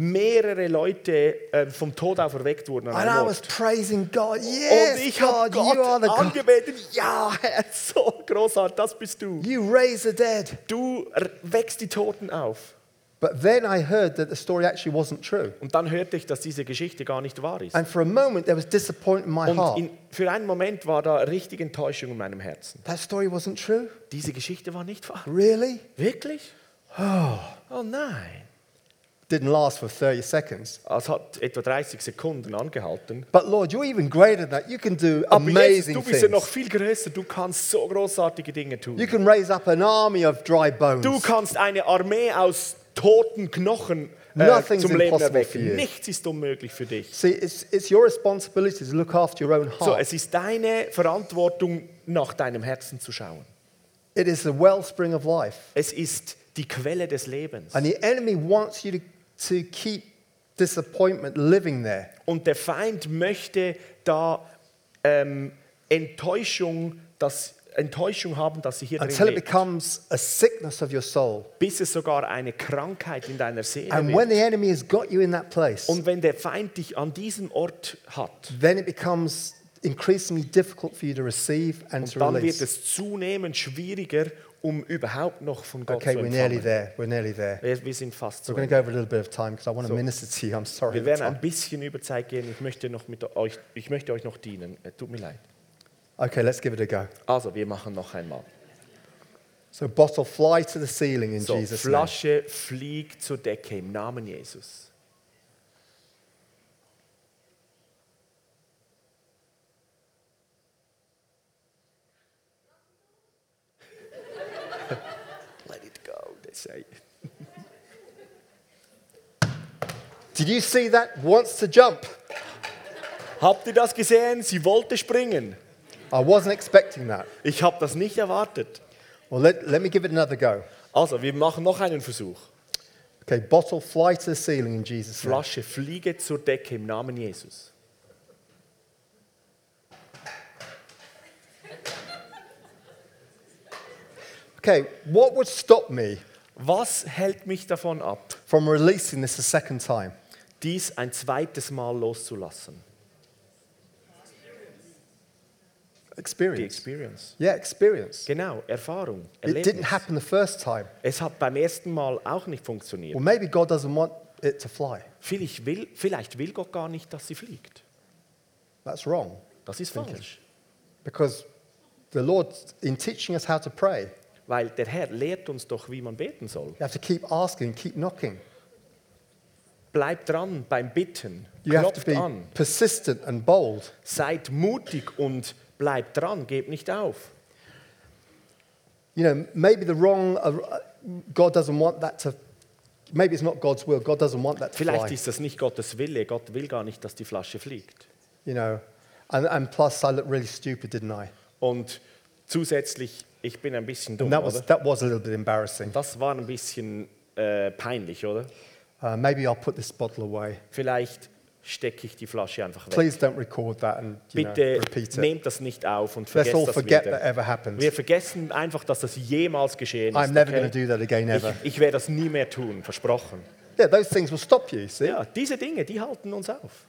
mehrere Leute äh, vom Tod auferweckt wurden an And I einem was Ort. praising God. Und Yes, ich habe Gott the God. angebetet. Ja, Herr, so großartig, das bist du. You raise the dead. Du wächst die Toten auf. But then I heard that the story actually wasn't true. Und dann hörte ich, dass diese Geschichte gar nicht wahr ist. And for a moment, there was disappointment in my Und heart. in, für einen Moment war da richtig Enttäuschung in meinem Herzen. That story wasn't true? Diese Geschichte war nicht wahr. Really? Wirklich? Oh nein. Didn't last for 30 seconds. Es hat etwa 30 Sekunden angehalten. But Lord, you're even greater than that. You can do Aber Jesus, amazing du bist ja noch viel größer. Du kannst so großartige Dinge tun. You can raise up an army of dry bones. Du kannst eine Armee aus toten Knochen äh, Nothing's zum Leben erwecken. Nichts ist unmöglich für dich. See, it's, it's your responsibility to look after your own So, heart. es ist deine Verantwortung, nach deinem Herzen zu schauen. It is the wellspring of life. Es ist die Quelle des Lebens. And the enemy wants you to, to keep disappointment living there. Und der Feind möchte da ähm, Enttäuschung, das Enttäuschung haben, dass sie hier drin until it lebt, becomes a sickness of your soul. bis es sogar eine Krankheit in deiner Seele And when wird. the enemy has got you in that place, Und wenn der Feind dich an diesem Ort hat, then it becomes increasingly difficult for you to receive and to dann wird release. es zunehmend schwieriger, um überhaupt noch von Gott Okay, zu we're nearly empfangen. there. We're nearly there. Wir, wir sind fast We're so. going to go over a little bit of time because I want to So. minister to you. I'm sorry. Wir werden ein bisschen über Zeit gehen. Ich möchte, noch mit euch, ich möchte euch noch dienen. Äh, Tut mir leid. Okay, let's give it a go. Also, wir machen noch einmal. So, bottle, fly to the ceiling in So, Jesus' name. Flasche fliegt zur Decke im Namen Jesus. Let it go, they say. Did you see that? Wants to jump. Habt ihr das gesehen? Sie wollte springen. I wasn't expecting that. Ich habe das nicht erwartet. Well, let, let me give it another go. Also, wir machen noch einen Versuch. Okay, bottle, fly to the ceiling in Jesus' name. Flasche fliege zur Decke im Namen Jesus. Okay, what would stop me Was hält mich davon ab, from releasing this a second time? dies ein zweites Mal loszulassen? Die Experience. Experience. Yeah, experience. Genau, Erfahrung. It didn't Erlebnis. happen the first time. Es hat beim ersten Mal auch nicht funktioniert. Well, maybe God doesn't want it to fly. Vielleicht will, vielleicht will Gott gar nicht, dass sie fliegt. That's wrong. Das ist falsch. Because the Lord, in teaching us how to pray, Weil der Herr lehrt uns doch, wie man beten soll. you have to keep asking, keep knocking. Bleibt dran beim Bitten. You have to Klopft be an. persistent and bold. Seid mutig und bleibt dran. Gebt nicht auf. You know, maybe the wrong, uh, God doesn't want that to, maybe it's not God's will. God doesn't want that to Vielleicht fly. ist das nicht Gottes Wille. Gott will gar nicht, dass die Flasche fliegt. You know, and, and plus I looked really stupid, didn't I? Und zusätzlich, ich bin ein bisschen dumm, And that was, oder? that was a little bit embarrassing. Das war ein bisschen äh, peinlich, oder? Uh, maybe I'll put this bottle away. Vielleicht stecke ich die Flasche einfach weg. Please don't record that and you know, Bitte repeat it. nehmt das nicht auf und Let's vergesst all das forget that wieder. ever happened. Wir vergessen einfach, dass das jemals geschehen I'm ist. never okay? going to do that again, Ich, ever. ich werde das nie mehr tun, versprochen. Yeah, those things will stop you, see? Ja, diese Dinge, die halten uns auf.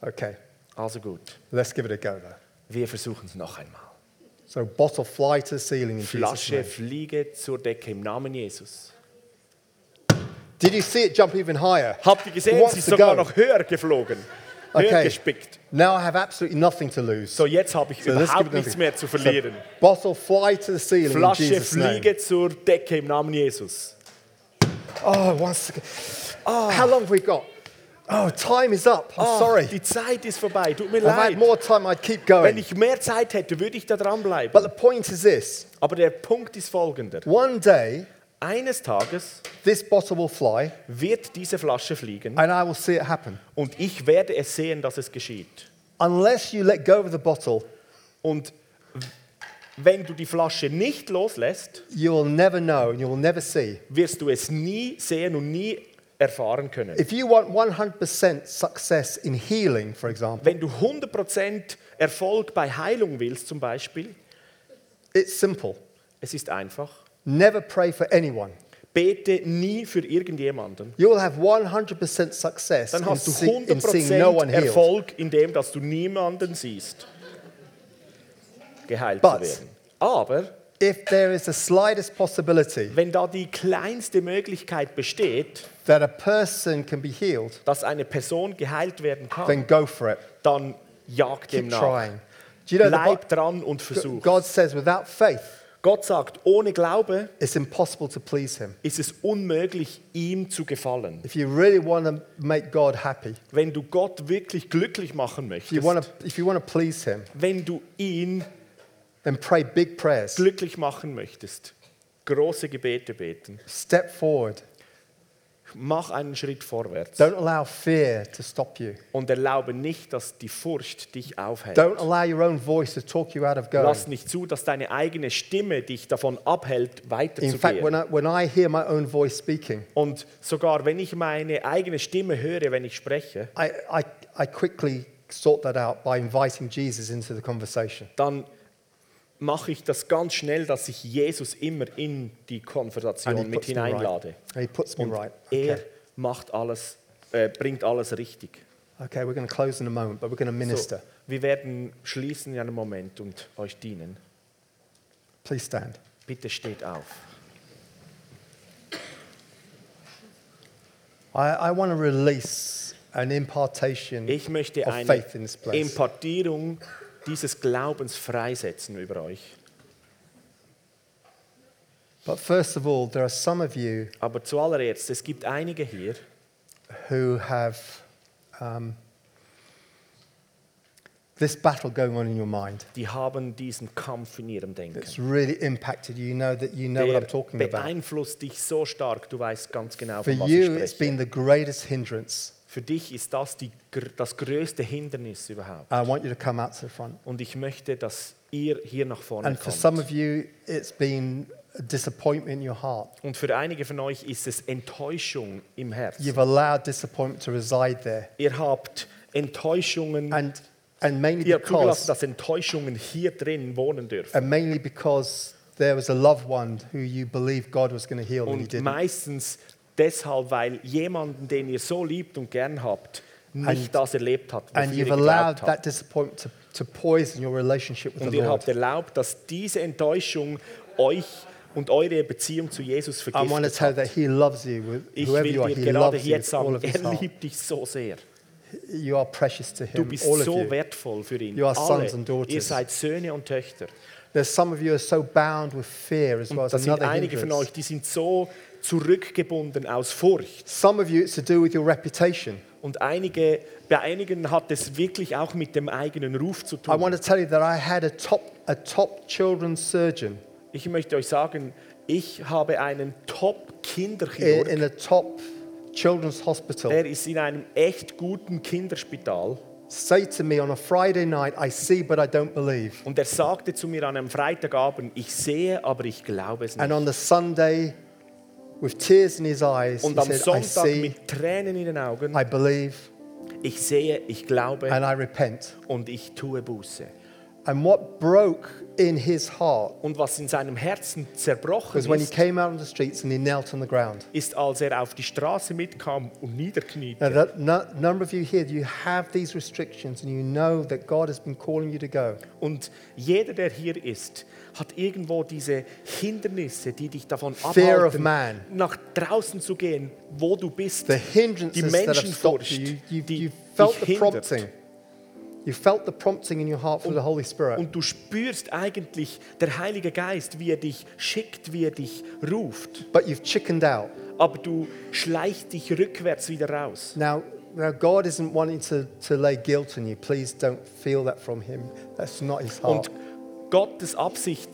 Okay, Also gut, let's give it a go though. wir versuchen es noch einmal. So, bottle fly to the ceiling in Jesus' Flasche name. fliege zur Decke im Namen Jesus. Did you see it jump even higher? Habt ihr Who gesehen, wants sie ist to sogar go? noch höher geflogen, höher Okay. gespickt. Now I have absolutely nothing to lose. So, jetzt habe ich So let's give überhaupt it nichts another- mehr zu verlieren. So, bottle fly to the ceiling in Flasche Jesus' name. fliege zur Decke im Namen Jesus. Oh, one second. Ah, how long have we got? Oh, time is up. I'm Ah, sorry. Die Zeit ist vorbei, tut mir If I had leid. more time, I'd keep Wenn going. ich mehr Zeit hätte, würde ich da But dranbleiben. the point is this Aber der Punkt ist folgender. one day, Eines Tages this bottle will fly, wird diese Flasche fliegen and I will see it happen. und ich werde es sehen, dass es geschieht. Unless you let go of the bottle, Und wenn du die Flasche nicht loslässt, you will never know and you will never see. wirst du es nie sehen und nie erfahren können. If you want 100% success in healing, for example, Wenn du 100% Erfolg bei Heilung willst zum Beispiel, it's simple. es ist einfach, Never pray for anyone. bete nie für irgendjemanden. You will have 100% success Dann in, hast du see- in seeing no 100% one healed. Erfolg in dem, dass du niemanden siehst, geheilt But- zu werden. Aber If there is the slightest possibility wenn da die kleinste Möglichkeit besteht, that a person can be healed, dass eine Person geheilt werden kann, then go for it. dann jag dem Keep nach. trying. Do you know, Bleib dran und versuch. God says without faith, Gott sagt, ohne Glaube it's impossible to please Him. ist es unmöglich, ihm zu gefallen. If you really want to make God happy, Wenn du Gott wirklich glücklich machen if you want möchtest, to, if you want to please Him, wenn du ihn then pray big prayers. glücklich machen möchtest, große Gebete beten, Step forward. mach einen Schritt vorwärts Don't allow fear to stop you. und erlaube nicht, dass die Furcht dich aufhält. Don't allow your own voice to talk you out of going. Lass nicht zu, dass deine eigene Stimme dich davon abhält, In fact, when weiterzugehen. I, when I hear my own voice speaking, Und sogar wenn ich meine eigene Stimme höre, wenn ich spreche, I, I, I quickly sort that out by inviting Jesus into the conversation. dann mache ich das ganz schnell, dass ich Jesus immer in die Konversation mit right. hineinlade. Me Und right. er Okay. macht alles, äh, bringt alles richtig. Okay, we're going to close in a moment, but we're going to So, minister. wir werden schließen in einem Moment und euch dienen. Please stand. Bitte steht auf. I, I want to release an impartation Ich möchte of eine faith in this place. Impartierung dieses Glaubens freisetzen über euch. But first of all, there are some of you Aber zuallererst, es gibt einige hier, who have um, this battle going on in your mind. die haben diesen Kampf in ihrem Denken. It's really impacted you. You know that you know what I'm Der about. beeinflusst dich so stark, du weißt ganz genau, For von was you, ich it's spreche. been the greatest hindrance. Für dich ist das die, das größte Hindernis überhaupt. I want you to come out to the front. Und ich möchte, dass ihr hier nach vorne And for some kommt. of you, it's been a disappointment in your heart. Und für einige von euch ist es Enttäuschung im Herzen. You've allowed disappointment to reside there. Ihr habt Enttäuschungen, And, and mainly ihr habt zugelassen, because dass Enttäuschungen hier drin wohnen dürfen. and mainly because there was a loved one who you believed God was going to heal and he didn't. meistens deshalb, weil jemanden, den ihr so liebt und gern habt, nicht And- das erlebt hat, And you've allowed that habt. disappointment to, to poison your relationship with Und the ihr habt Lord. erlaubt, dass diese Enttäuschung euch und eure Beziehung zu Jesus I want to vergiftet tell you that He loves you with Ich whoever will you are. dir He gerade loves you jetzt with all sagen, of His er heart. liebt dich so sehr. You are precious to Du Him, bist all of so you. wertvoll für ihn. You are Alle, sons and daughters. ihr seid Söhne und Töchter. There's some of you are so bound with fear as well Und as das sind another einige von hindrance. euch, die sind so zurückgebunden aus Furcht. Some of you, it's to do with your reputation. Und einige, bei einigen hat es wirklich auch mit dem eigenen Ruf zu I tun. want to tell you that I had a top, a top children's surgeon Ich möchte euch sagen, ich habe einen in, Top-Kinderchirurg. in a top children's hospital Er ist in einem echt guten Kinderspital. say to me on a Friday night, I see but I don't believe. Und er sagte zu mir an einem Freitagabend, ich sehe, aber ich glaube es And nicht. on the Sunday, with tears in his eyes, he Und am said, I Sonntag see, mit Tränen in den Augen, I believe, ich sehe, ich glaube and I repent. und ich tue Buße. And what broke in his heart Und was in seinem Herzen zerbrochen was when he ist, came out on the streets and he knelt on the ground. ist, als er auf die Straße mitkam und niederkniete. Now, that no, number of you here, you have these restrictions and you know that God has been calling you to go. Und jeder, der hier ist, hat irgendwo diese Hindernisse, die dich davon Fear of abhalten, man. nach draußen zu gehen, wo du bist. The hindrances that have stopped Menschenfurcht, you, you, die you felt dich the hindert. prompting. You felt the prompting in your heart for the Holy Spirit. Und du spürst eigentlich der Heilige Geist, wie er dich schickt, wie er dich ruft. But you've chickened out. Aber du schleichst dich rückwärts wieder raus. Now, now God isn't wanting to, to lay guilt on you. Please don't feel that from Him. That's not His heart. Und Gottes Absicht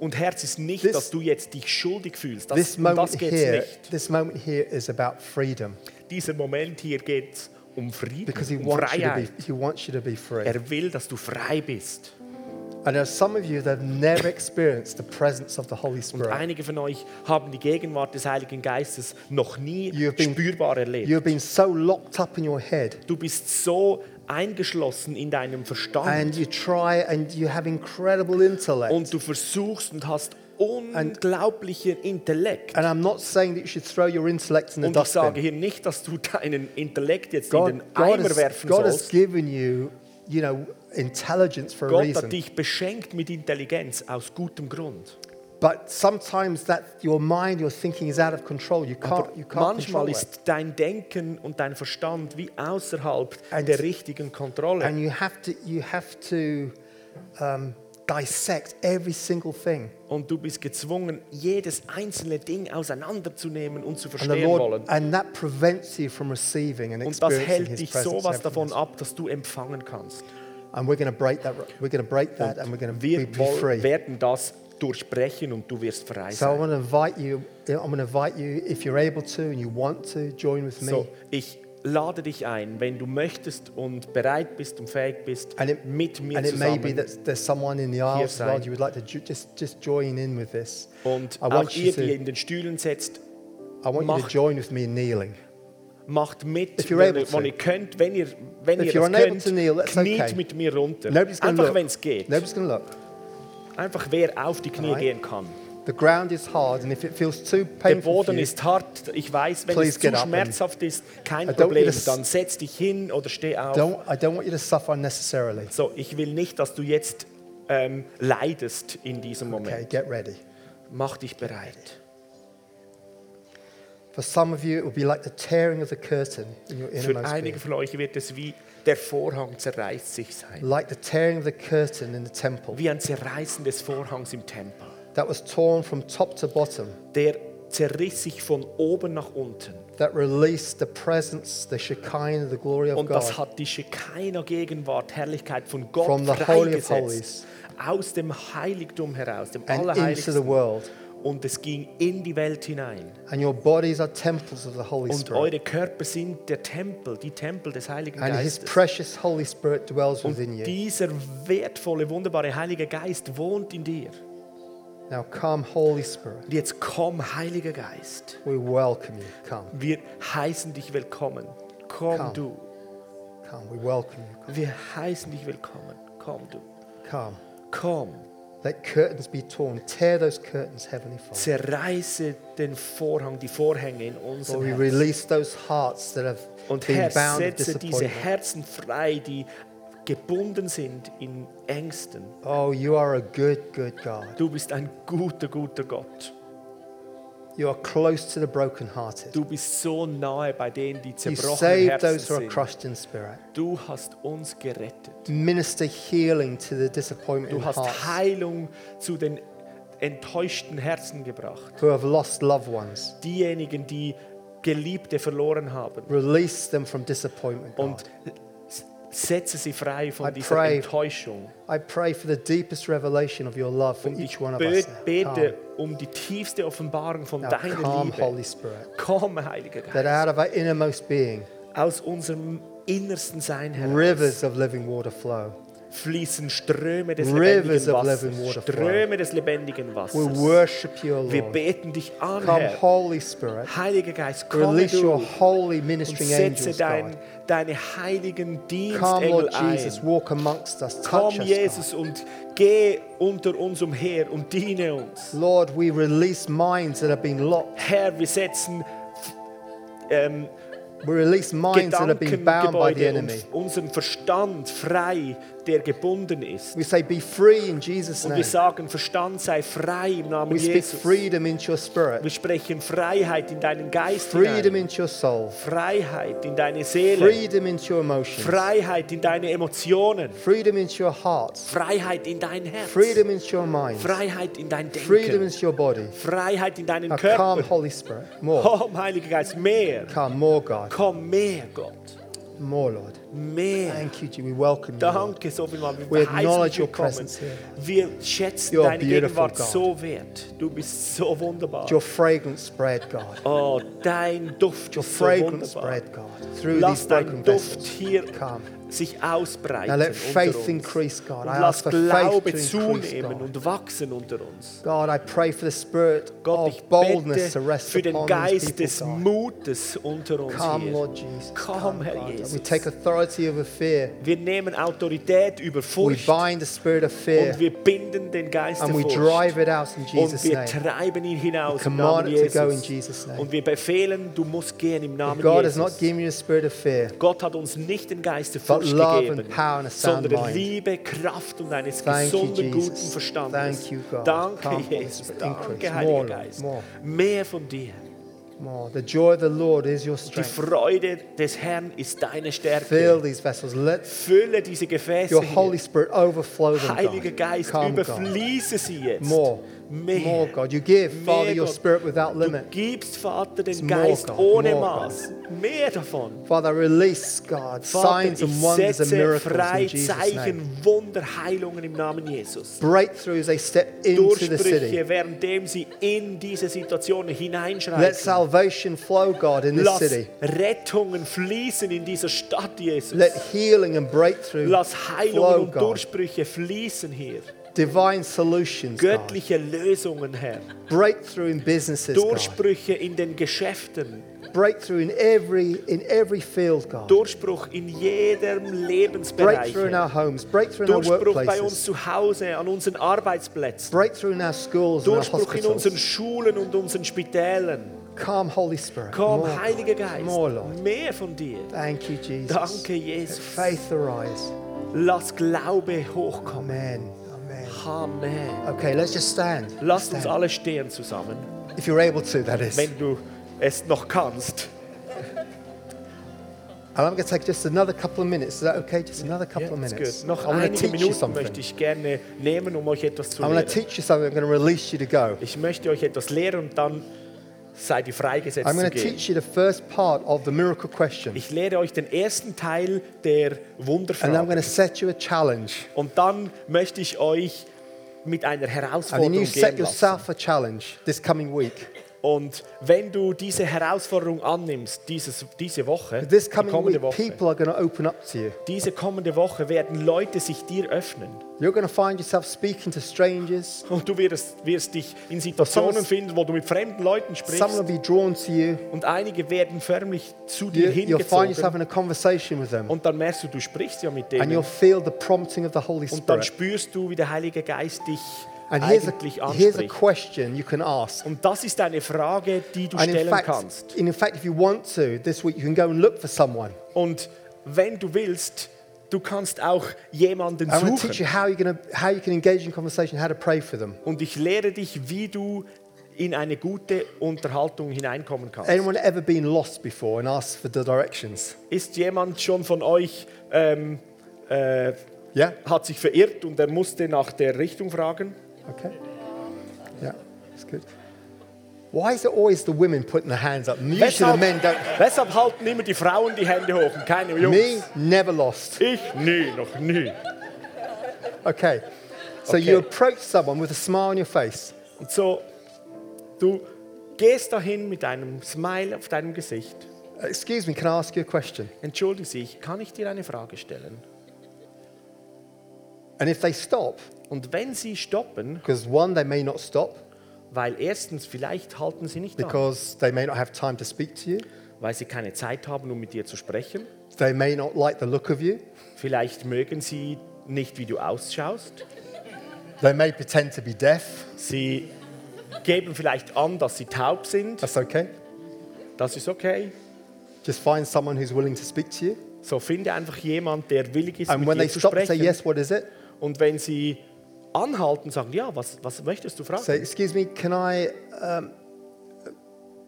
und Herz ist nicht, This- dass du jetzt dich schuldig fühlst. Das, this um das moment geht es here, nicht. this moment here is about freedom Dieser Moment hier geht es um Frieden, because He um wants you to be. He wants you to be free. Er will, dass du frei bist. And there are some of you that have never experienced the presence of the Holy Und Spirit. einige von euch haben die Gegenwart des Heiligen Geistes noch nie You have been- spürbar erlebt. You have been so locked up in your head, Du bist so eingeschlossen in deinem and Verstand you try and you have incredible intellect. und du versuchst und hast unglaublicher Intellekt. And I'm not saying that you should throw your intellect in the Und ich sage hier nicht, dass du deinen Intellekt jetzt God, in den God, Eimer has, werfen God has sollst. given you, you know, intelligence for a Gott hat reason. dich beschenkt mit Intelligenz aus gutem Grund. But sometimes that your mind, your thinking is out of control. You can't, you can't manchmal control it. ist dein Denken und dein Verstand wie außerhalb And- der richtigen Kontrolle. And you have to, you have to um, dissect every single thing. Und du bist gezwungen, jedes einzelne Ding auseinanderzunehmen und zu verstehen Lord, wollen. and that prevents you from receiving and Und das hält dich sowas davon ab, dass du empfangen kannst. And we're going to break that. We're going to break that, and we're going to be, Wir be woll- free. werden das durchbrechen und du wirst frei So I sein. want to invite you. I'm going to invite you if you're able to and you want to join with me. So, ich lade dich ein, wenn du möchtest und bereit bist und fähig bist, And it- mit mir and it may be zusammen. that there's someone in the aisles as well. You would like to ju- just just join in with this. Und I auch want you ihr, die in den Stühlen setzt, I want you to Macht- join with me in kneeling. macht mit, If you're wenn, able ihr- to. wenn ihr könnt. Wenn ihr, wenn If ihr you're das unable könnt, to kneel, that's kniet okay. mit mir runter. Nobody's Einfach, look. wenn es geht. Nobody's going to look. Einfach wer auf die Knie Alright. gehen kann. The ground is hard, and if it feels too Der painful for Boden you, ist hart. Ich weiß, wenn es zu schmerzhaft ist, kein I don't Problem. want you to s- Dann setz dich hin oder steh auf. don't, I don't want you to suffer unnecessarily. So, ich will nicht, dass du jetzt ähm, leidest in diesem Okay, Moment. get ready. Mach dich bereit. For some of you, it will be like the tearing of the curtain in your Für einige von euch wird es wie der Vorhang zerreißt sich sein. Like the tearing of the curtain in the temple Wie ein Zerreißen des Vorhangs im Tempel. That was torn from top to bottom, Der zerriss sich von oben nach unten. that released the presence, the Shekinah, the glory of Und das God hat die Shekinah Gegenwart, Herrlichkeit von Gott From the Holy of freigesetzt. Aus dem Heiligtum heraus, dem and into the Allerheiligsten. world. Und es ging in die Welt hinein. And your bodies are temples of the Holy Und Spirit. eure Körper sind der Tempel, die Tempel des Heiligen And His Geistes. precious Holy Spirit dwells Und within you. dieser wertvolle, wunderbare Heilige Geist wohnt in dir. Now come, Holy Spirit. Und jetzt komm, Heiliger Geist. We welcome you. Come, Wir heißen dich willkommen. Komm Komm. du. come. We welcome you. Come. Wir heißen dich willkommen. Komm du. come. Komm. Let curtains be torn. Tear those curtains, Heavenly Father. Zerreiße den Vorhang, die Vorhänge in Lord, unserem we Herzen. release those hearts that have Und been Herr, bound setze diese. Herzen frei, die gebunden sind in Ängsten. Oh, you are a good, good God. Du bist ein guter, guter Gott. You are close to the brokenhearted. Du bist so nahe bei denen, die Herzen those who are sind. crushed in spirit. Du hast uns gerettet. Minister healing to the disappointment Du hast hearts Heilung zu den enttäuschten Herzen gebracht. who have lost loved ones. Diejenigen, die Geliebte verloren haben. Release them from disappointment. God. Und setze sie frei von I dieser pray Enttäuschung. I pray for the deepest revelation of your love for Und each one of us. bete um die tiefste Offenbarung von Now deiner come, Liebe. Holy Spirit. Komm, Heiliger That out of our innermost being, aus unserem innersten Sein heraus rivers of living water flow. Fließen Ströme des Rivers lebendigen of Wassers. Ströme des lebendigen We Wassers. worship you, O Wir Lord. beten dich an, Come, Herr. Holy Spirit. Heiliger Geist, komme Release your du holy und setze angels, dein, God. deine heiligen Come, Dienstengel Lord ein. Jesus, walk amongst us. Touch Komm, us, Jesus, und geh unter uns umher und diene uns. God. Lord, we release minds that have been locked. Herr, wir setzen ähm, We release minds that have been bound by the enemy. unseren Verstand frei, der gebunden ist. We say, be free in Jesus' Und name. wir sagen, Verstand sei frei im Namen We speak Jesus. freedom into your spirit, Wir sprechen Freiheit in deinen Geist freedom hinein. into your soul, Freiheit in deine Seele. freedom into your emotions, Freiheit in deine Emotionen. freedom into your heart, Freiheit in dein Herz. freedom into your mind, Freiheit in dein freedom Denken. into your body. Freiheit in deinen Now come, Körper. Holy Spirit. More. Komm, Heiliger Geist, mehr. Come, more, God. Komm, mehr, Gott. More, Lord. Mehr. Thank you, Jesus. We welcome you. Danke so. We Wir heißen acknowledge your presence here. Wir schätzen You're deine beautiful, Gegenwart God. so wert. Du bist so wunderbar. Your fragrance spread, God. Oh, dein Duft Your ist so fragrance wunderbar. spread, God, through these Lass broken dein Duft vessels. hier Come. Sich ausbreiten Now let faith increase, God. Und I ask for faith Glaube to increase, zunehmen God. und wachsen unter uns. God, I pray for the spirit Gott, of boldness to bete rest für den Geist people, des. Mutes unter uns Come, hier. Lord Jesus. Komm, Herr. Jesus. We take authority over fear. Wir nehmen Autorität über We Furcht bind the spirit of fear und wir binden den Geist and der we Furcht. drive it out in Und Jesus' wir name. treiben ihn hinaus im Namen it to go in Jesus. Jesus' name. Und wir befehlen, du musst gehen im Namen God has not Jesus. given you a spirit of fear, Gott hat uns nicht den Geist der Furcht love gegeben, sondern. Liebe, Kraft und eines Thank you, gesunden, guten. Verstandes. Thank you, God. Danke, Jesus. Danke. Heiliger Geist. Mehr von dir. The joy of the Lord is your Die strength. Freude des Herrn ist deine Fill Stärke. these vessels. Let Fülle diese Gefäße your. Holy Spirit overflow them, Heiliger. Geist, Come, überfließe sie jetzt. More. Mehr. More, God. You give, Father, Mehr, your Gott. Spirit without Du limit. gibst, Vater, den more, Geist God. ohne More. Maß. Mehr davon. Father, release, God, Vater, signs and wonders and miracles frei in Jesus' name. Zeichen, Wunder, Heilungen im Namen Jesus. Breakthrough as they step into the city. Währenddem sie in diese Situation Let hineinschreiten. salvation flow, God, in this Lass city. Rettungen fließen in dieser Stadt, Jesus. Let healing and breakthrough Lass Heilungen flow, und. Durchbrüche fließen hier. Divine solutions, God. göttliche Lösungen, Herr. Breakthrough in businesses, God. Durchbrüche in den Geschäften, Breakthrough in every, in every field, God. Durchbruch in jedem Lebensbereich. Breakthrough in our homes, breakthrough in our Durchbruch bei uns workplaces, zu Hause, an unseren Arbeitsplätzen. breakthrough in our schools Durchbruch in unseren. Schulen und unseren Spitälern. Come, Holy Spirit. Komm, more. Heiliger Geist, More, Lord. mehr von dir. Thank you, Jesus. Danke, Jesus. faith arise. Lass Glaube hochkommen. Amen. Amen. Okay, let's just stand. Lass uns alle stehen zusammen, If you're able to, that is. wenn du es noch kannst. And I'm going to take just another couple of minutes. Is that okay? Just another couple Ja, of minutes. good. Noch I want to einige teach you Minuten something. möchte ich gerne nehmen, um euch etwas zu I'm lehren. teach you something. I'm going to release you to go. Ich möchte euch etwas lehren und dann seid ihr freigesetzt I'm going to teach you the first part of the miracle question. Ich lehre euch den ersten Teil der And I'm Wunderfrage. going to set you a challenge. Und dann möchte ich euch mit einer And Herausforderung you set yourself a challenge this coming week. Und wenn du diese Herausforderung annimmst, dieses, diese Woche, This coming kommende week, Woche, people are going to open up to you. diese kommende Woche werden Leute sich dir öffnen. You're going to find yourself speaking to strangers. Und du wirst, wirst dich in Situationen finden, wo du mit fremden Leuten Some will sprichst. be drawn to you. Und einige werden förmlich zu You, dir you'll find yourself hingezogen. in a conversation with them. Und dann merkst du, du sprichst ja mit And you'll denen. feel the prompting of the Holy Und dann Spirit. spürst du, wie der Heilige Geist dich And here's eigentlich a, here's a anspricht. question you can ask. Und das ist eine Frage, die du And in stellen fact, kannst. in fact, if you want to, this week you can go and look for someone. Und wenn du willst, du kannst auch jemanden I'm going to teach you suchen. how, you're how you can engage in conversation, how to pray for them. Und ich lehre dich, wie du in eine gute Unterhaltung hineinkommen kannst. Anyone ever been lost before and asked for the directions? Ist jemand schon von euch, ähm, äh, Yeah? hat sich verirrt und er musste nach der Richtung fragen? Okay. Yeah, that's good. Why is it always the women putting their hands up? Usually the men don't. weshalb halten immer die Frauen die Hände hoch und keine Jungs? Me, never lost. Ich nie, noch nie. Okay. So Okay. you approach someone with a smile on your face. Und so, du gehst dahin mit einem Smile auf deinem Gesicht. Uh, Excuse me, can I ask you a question? Entschuldigen Sie, kann ich dir eine Frage stellen? And if they stop, Und wenn Sie stoppen, because one, they may not stop weil erstens vielleicht halten Sie nicht because they may not have time to speak to you, weil Sie keine Zeit haben, um mit dir zu sprechen. they may not like the look of you, Vielleicht mögen Sie nicht, wie du ausschaust. they may pretend to be deaf. Sie geben vielleicht an, dass Sie taub sind. That's okay. Das ist okay. Just find someone who's willing to speak to you. So finde einfach jemand, der willig ist, And mit when dir they zu stop and say, sprechen. Yes, what is it? Und wenn Sie anhalten, sagen, ja, was, was möchtest du fragen? Say, Excuse me, can I. Um,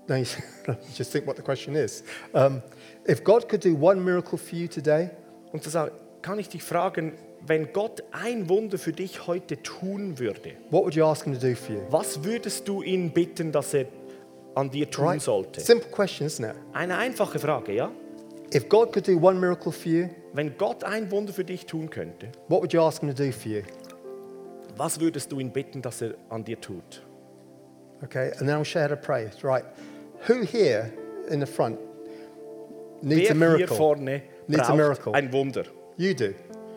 no, (laughs) just think what the question is. Um, if God could do one miracle for you today, Und zu sagen, kann ich dich fragen, wenn Gott ein Wunder für dich heute tun würde, what would you ask Him to do for you? was würdest du ihn bitten, dass er an dir tun Right? sollte? Simple question, isn't it? Eine einfache Frage, ja? If God could do one miracle for you, Wenn Gott ein Wunder für dich tun könnte, what would you ask Him to do for you? Was würdest du ihn bitten, dass er an dir tut? Okay, and then I'll share how to pray. Right. Who here in the front needs Wer a hier miracle? vorne Needs a braucht miracle. ein Wunder? You do.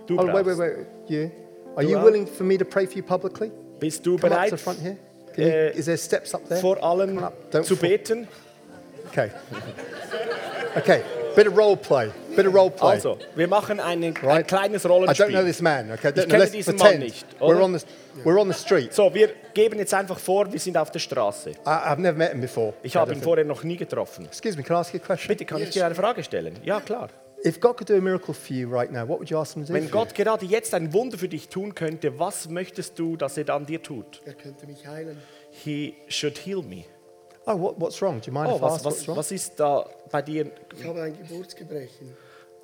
Du oh, wait, wait, brauchst. wait. You? Are you willing for me to pray for you publicly? Bist du Come up bereit, to the front here. Can you, äh, is there steps up there? vor allen Come up. Don't zu fall. beten? Okay. okay. Bit of role play. Bit of role play. Also, wir machen eine, ein Right. kleines I don't know Rollenspiel. this man. Okay. Ich kenne diesen Mann nicht, we're on the we're on the street. So, wir geben jetzt einfach vor, wir sind auf der Straße. I, I've never met him before. Ich habe I ihn vorher noch nie getroffen. Excuse me. Can I ask you a question? Bitte, kann ich dir eine Frage stellen? Ja, klar. If God could do a miracle for you right now, what would you ask Him to do? Wenn for you? Gott gerade jetzt ein Wunder für dich tun könnte, was möchtest du, dass er an dir tut? Er könnte mich heilen. He should heal me. Oh, what, what's wrong? Do you mind Oh, if I was, ask what's wrong? was ist da bei dir? Ich habe ein Geburtsgebrechen.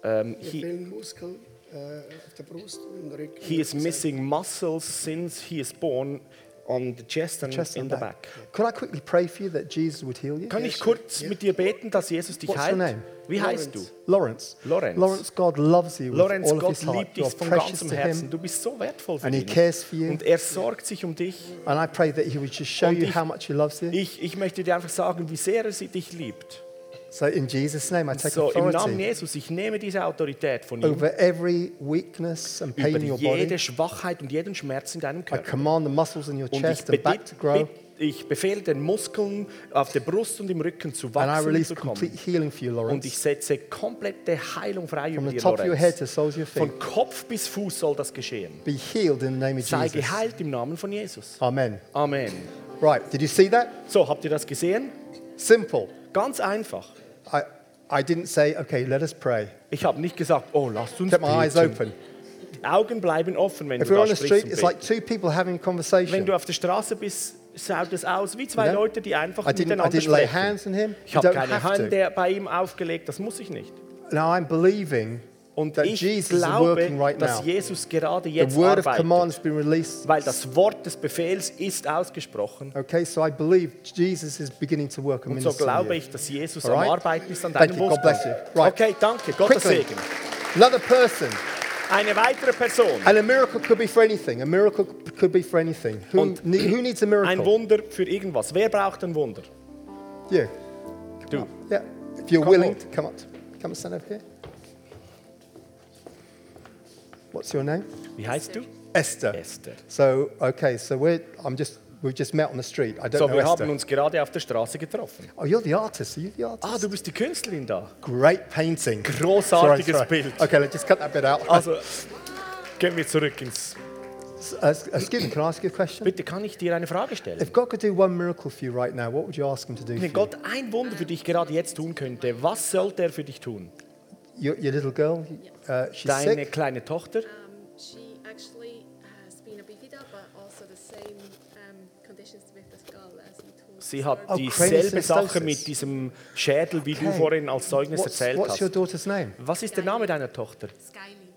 Mir ähm, he, fehlen Muskeln äh, auf der Brust und im Rücken. he is missing muscles since he is born on the chest and Chest in the back. back. Could I quickly pray for you that Jesus would heal you? Kann ich kurz mit dir beten, dass Jesus dich What's your heilt? name? Wie heißt du? Lawrence. Lawrence. Lawrence, God loves you with all of Gott his heart. liebt dich von ganzem Herzen. Du bist so wertvoll für And he ihn. cares for you. Und er sorgt sich um dich. And I pray that he would just show Und you ich- how much he loves you. Ich, ich möchte dir einfach sagen, wie sehr er dich liebt. So in Jesus' name, I take So im Namen authority Jesus, ich nehme diese Autorität von ihm over every weakness and pain über in your jede body. Schwachheit und jeden Schmerz in deinem I Körper. command the muscles in your chest and back to grow. ich befehle den Muskeln auf der Brust und im Rücken zu And I wachsen und release zu kommen. complete healing for you, Und ich setze komplette Heilung frei From über the dir, top of your head Lorenz. to the soles of your feet. Von Kopf bis Fuß soll das geschehen. Be healed in the name of Sei Jesus. geheilt im Namen von Jesus. Amen. Amen. Right, did you see that? So, habt ihr das gesehen? Simple. Ganz einfach. I, I didn't say, okay, let us pray. Ich habe nicht gesagt, oh, lasst uns Kept my eyes beten. open. Die Augen bleiben offen, wenn If du we're da on the sprichst street, und it's like betest. two people having a Wenn conversation. du auf der Straße bist, schaut es aus wie zwei You know? Leute, die einfach I didn't, I miteinander didn't lay sprechen. hands on him. Ich You habe don't keine have to. Hand bei ihm aufgelegt, das muss ich nicht. Now I'm believing Und that ich Jesus glaube, right dass. Jesus gerade jetzt arbeitet, weil das Wort des Befehls ist ausgesprochen. Okay, so I believe Jesus is beginning to work Und so glaube ich, dass Jesus Alright. am Arbeiten ist an Thank deinem you. God bless you. Right. Okay, danke. Gottes Quickly. Segen. Another person. Eine weitere Person. And a miracle could be for anything. A miracle could be for anything. Who, Und ne- who needs a Ein miracle? Wunder für irgendwas. Wer braucht ein Wunder? You. Du. Yeah. If you're Come willing on. come up, come and stand over here. What's your name? Wie heißt du? Esther. Esther. So okay, so we're I'm just we've just met on the street. I don't So, know wir Esther. haben uns gerade auf der Straße getroffen. Oh, you're the artist. Are you the artist? Ah, du bist die Künstlerin da. Great painting. Großartiges Sorry, sorry. Bild. Okay, let's just cut that bit out. Also, gehen wir zurück ins... Uh, excuse me, can I ask you a question? Bitte, kann ich dir eine Frage stellen? If God could do one miracle for you right now, what would you ask Him to do Wenn? Gott ein Wunder für dich gerade jetzt tun könnte, was sollte er für dich tun? Your, your little girl, uh, she's Deine sick. kleine Tochter, Um, she actually has been a bifida, but also the same um, conditions with the skull as you told. sie hat Oh, dieselbe Sache Craniosynostosis. mit diesem Schädel, wie du Okay. vorhin als Zeugnis What's, erzählt what's your hast. daughter's name? Was ist der Name deiner Tochter?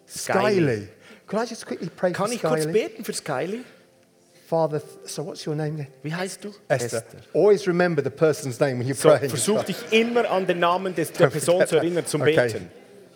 Skyly. Skyly. Could I just quickly pray Kann for ich kurz Skyly? beten für Skyly? Father, th- so what's your name again? Wie heißt du? Esther. Always remember the person's name when you're So, praying. versuch dich immer an den Namen des, der Person zu erinnern zum Okay. Beten.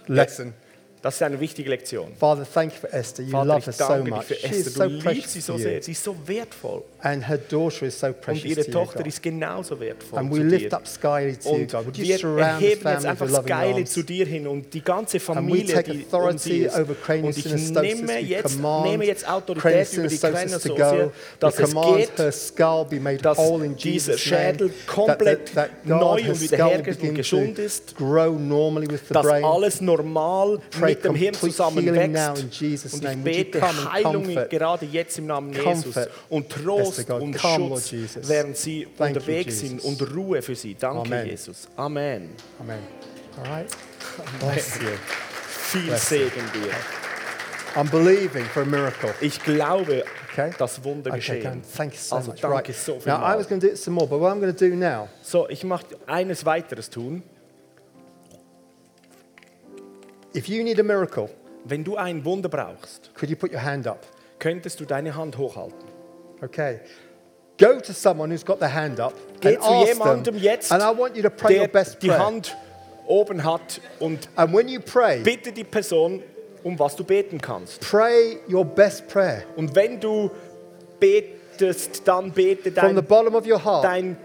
Lesson. Das ist eine wichtige Lektion. Father, thank you for Esther. You Vater, love her so much. für She is Esther. so Du liebst precious sie so you. sehr. Sie ist so wertful. And her daughter is so Und precious ihre to you, Tochter ist genauso wertvoll And we lift up Skyly to you, Und God. Would you wir surround erheben jetzt family einfach Skyly zu dir hin und die ganze And we Familie, take die authority ist. over Und ich nehme jetzt, nehme jetzt Autorität über die craniosynostosis to go. dass es geht, her skull be made dass whole in Jesus'. Schädel komplett neu und wiederhergestellt und gesund ist, grow normally with the dass brain. alles normal mit dem Hirn in Jesus' Und ich bete Heilung gerade jetzt im Namen Jesus und Trost und Schutz, während sie Thank you, unterwegs sind und Ruhe für sie. Danke. Jesus. Amen. Amen. All right. Bless you. Viel. Segen dir. I'm believing for a miracle. Ich glaube, Okay. dass Wunder Okay, geschehen. Thank you so also much. danke right. so viel. Now, I was going to do some more, but what I'm going to do now, So, ich möchte eines weiteres tun. If you need a miracle, Wenn du ein Wunder brauchst, could you put your hand up? könntest du deine Hand hochhalten. Okay. Go to someone who's got their hand up Geh and zu ask jemandem them, jetzt, and I want you to pray your der best die prayer. Hand oben hat und And when you pray, bitte die Person, um was du beten kannst. pray your best prayer Und wenn du betest, dann bete from the dein, bottom of your heart. dein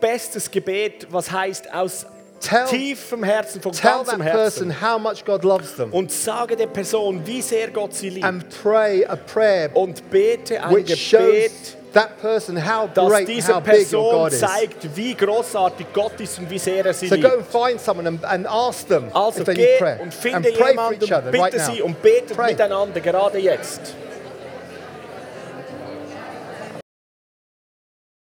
bestes Gebet, was heißt aus Tell, tiefem Herzen, von tell that ganzem person Herzen. how much God loves them, Und sage der Person, wie sehr Gott sie liebt. and pray a prayer Und bete ein which shows Gebet, that person how dass great diese how big your Person God is. zeigt, wie großartig Gott ist und wie sehr er sie So go liebt. and find someone and, and ask them Also if they geh prayer. und And finde pray for jemanden, each other bitte right sie und betet Pray. miteinander, gerade jetzt.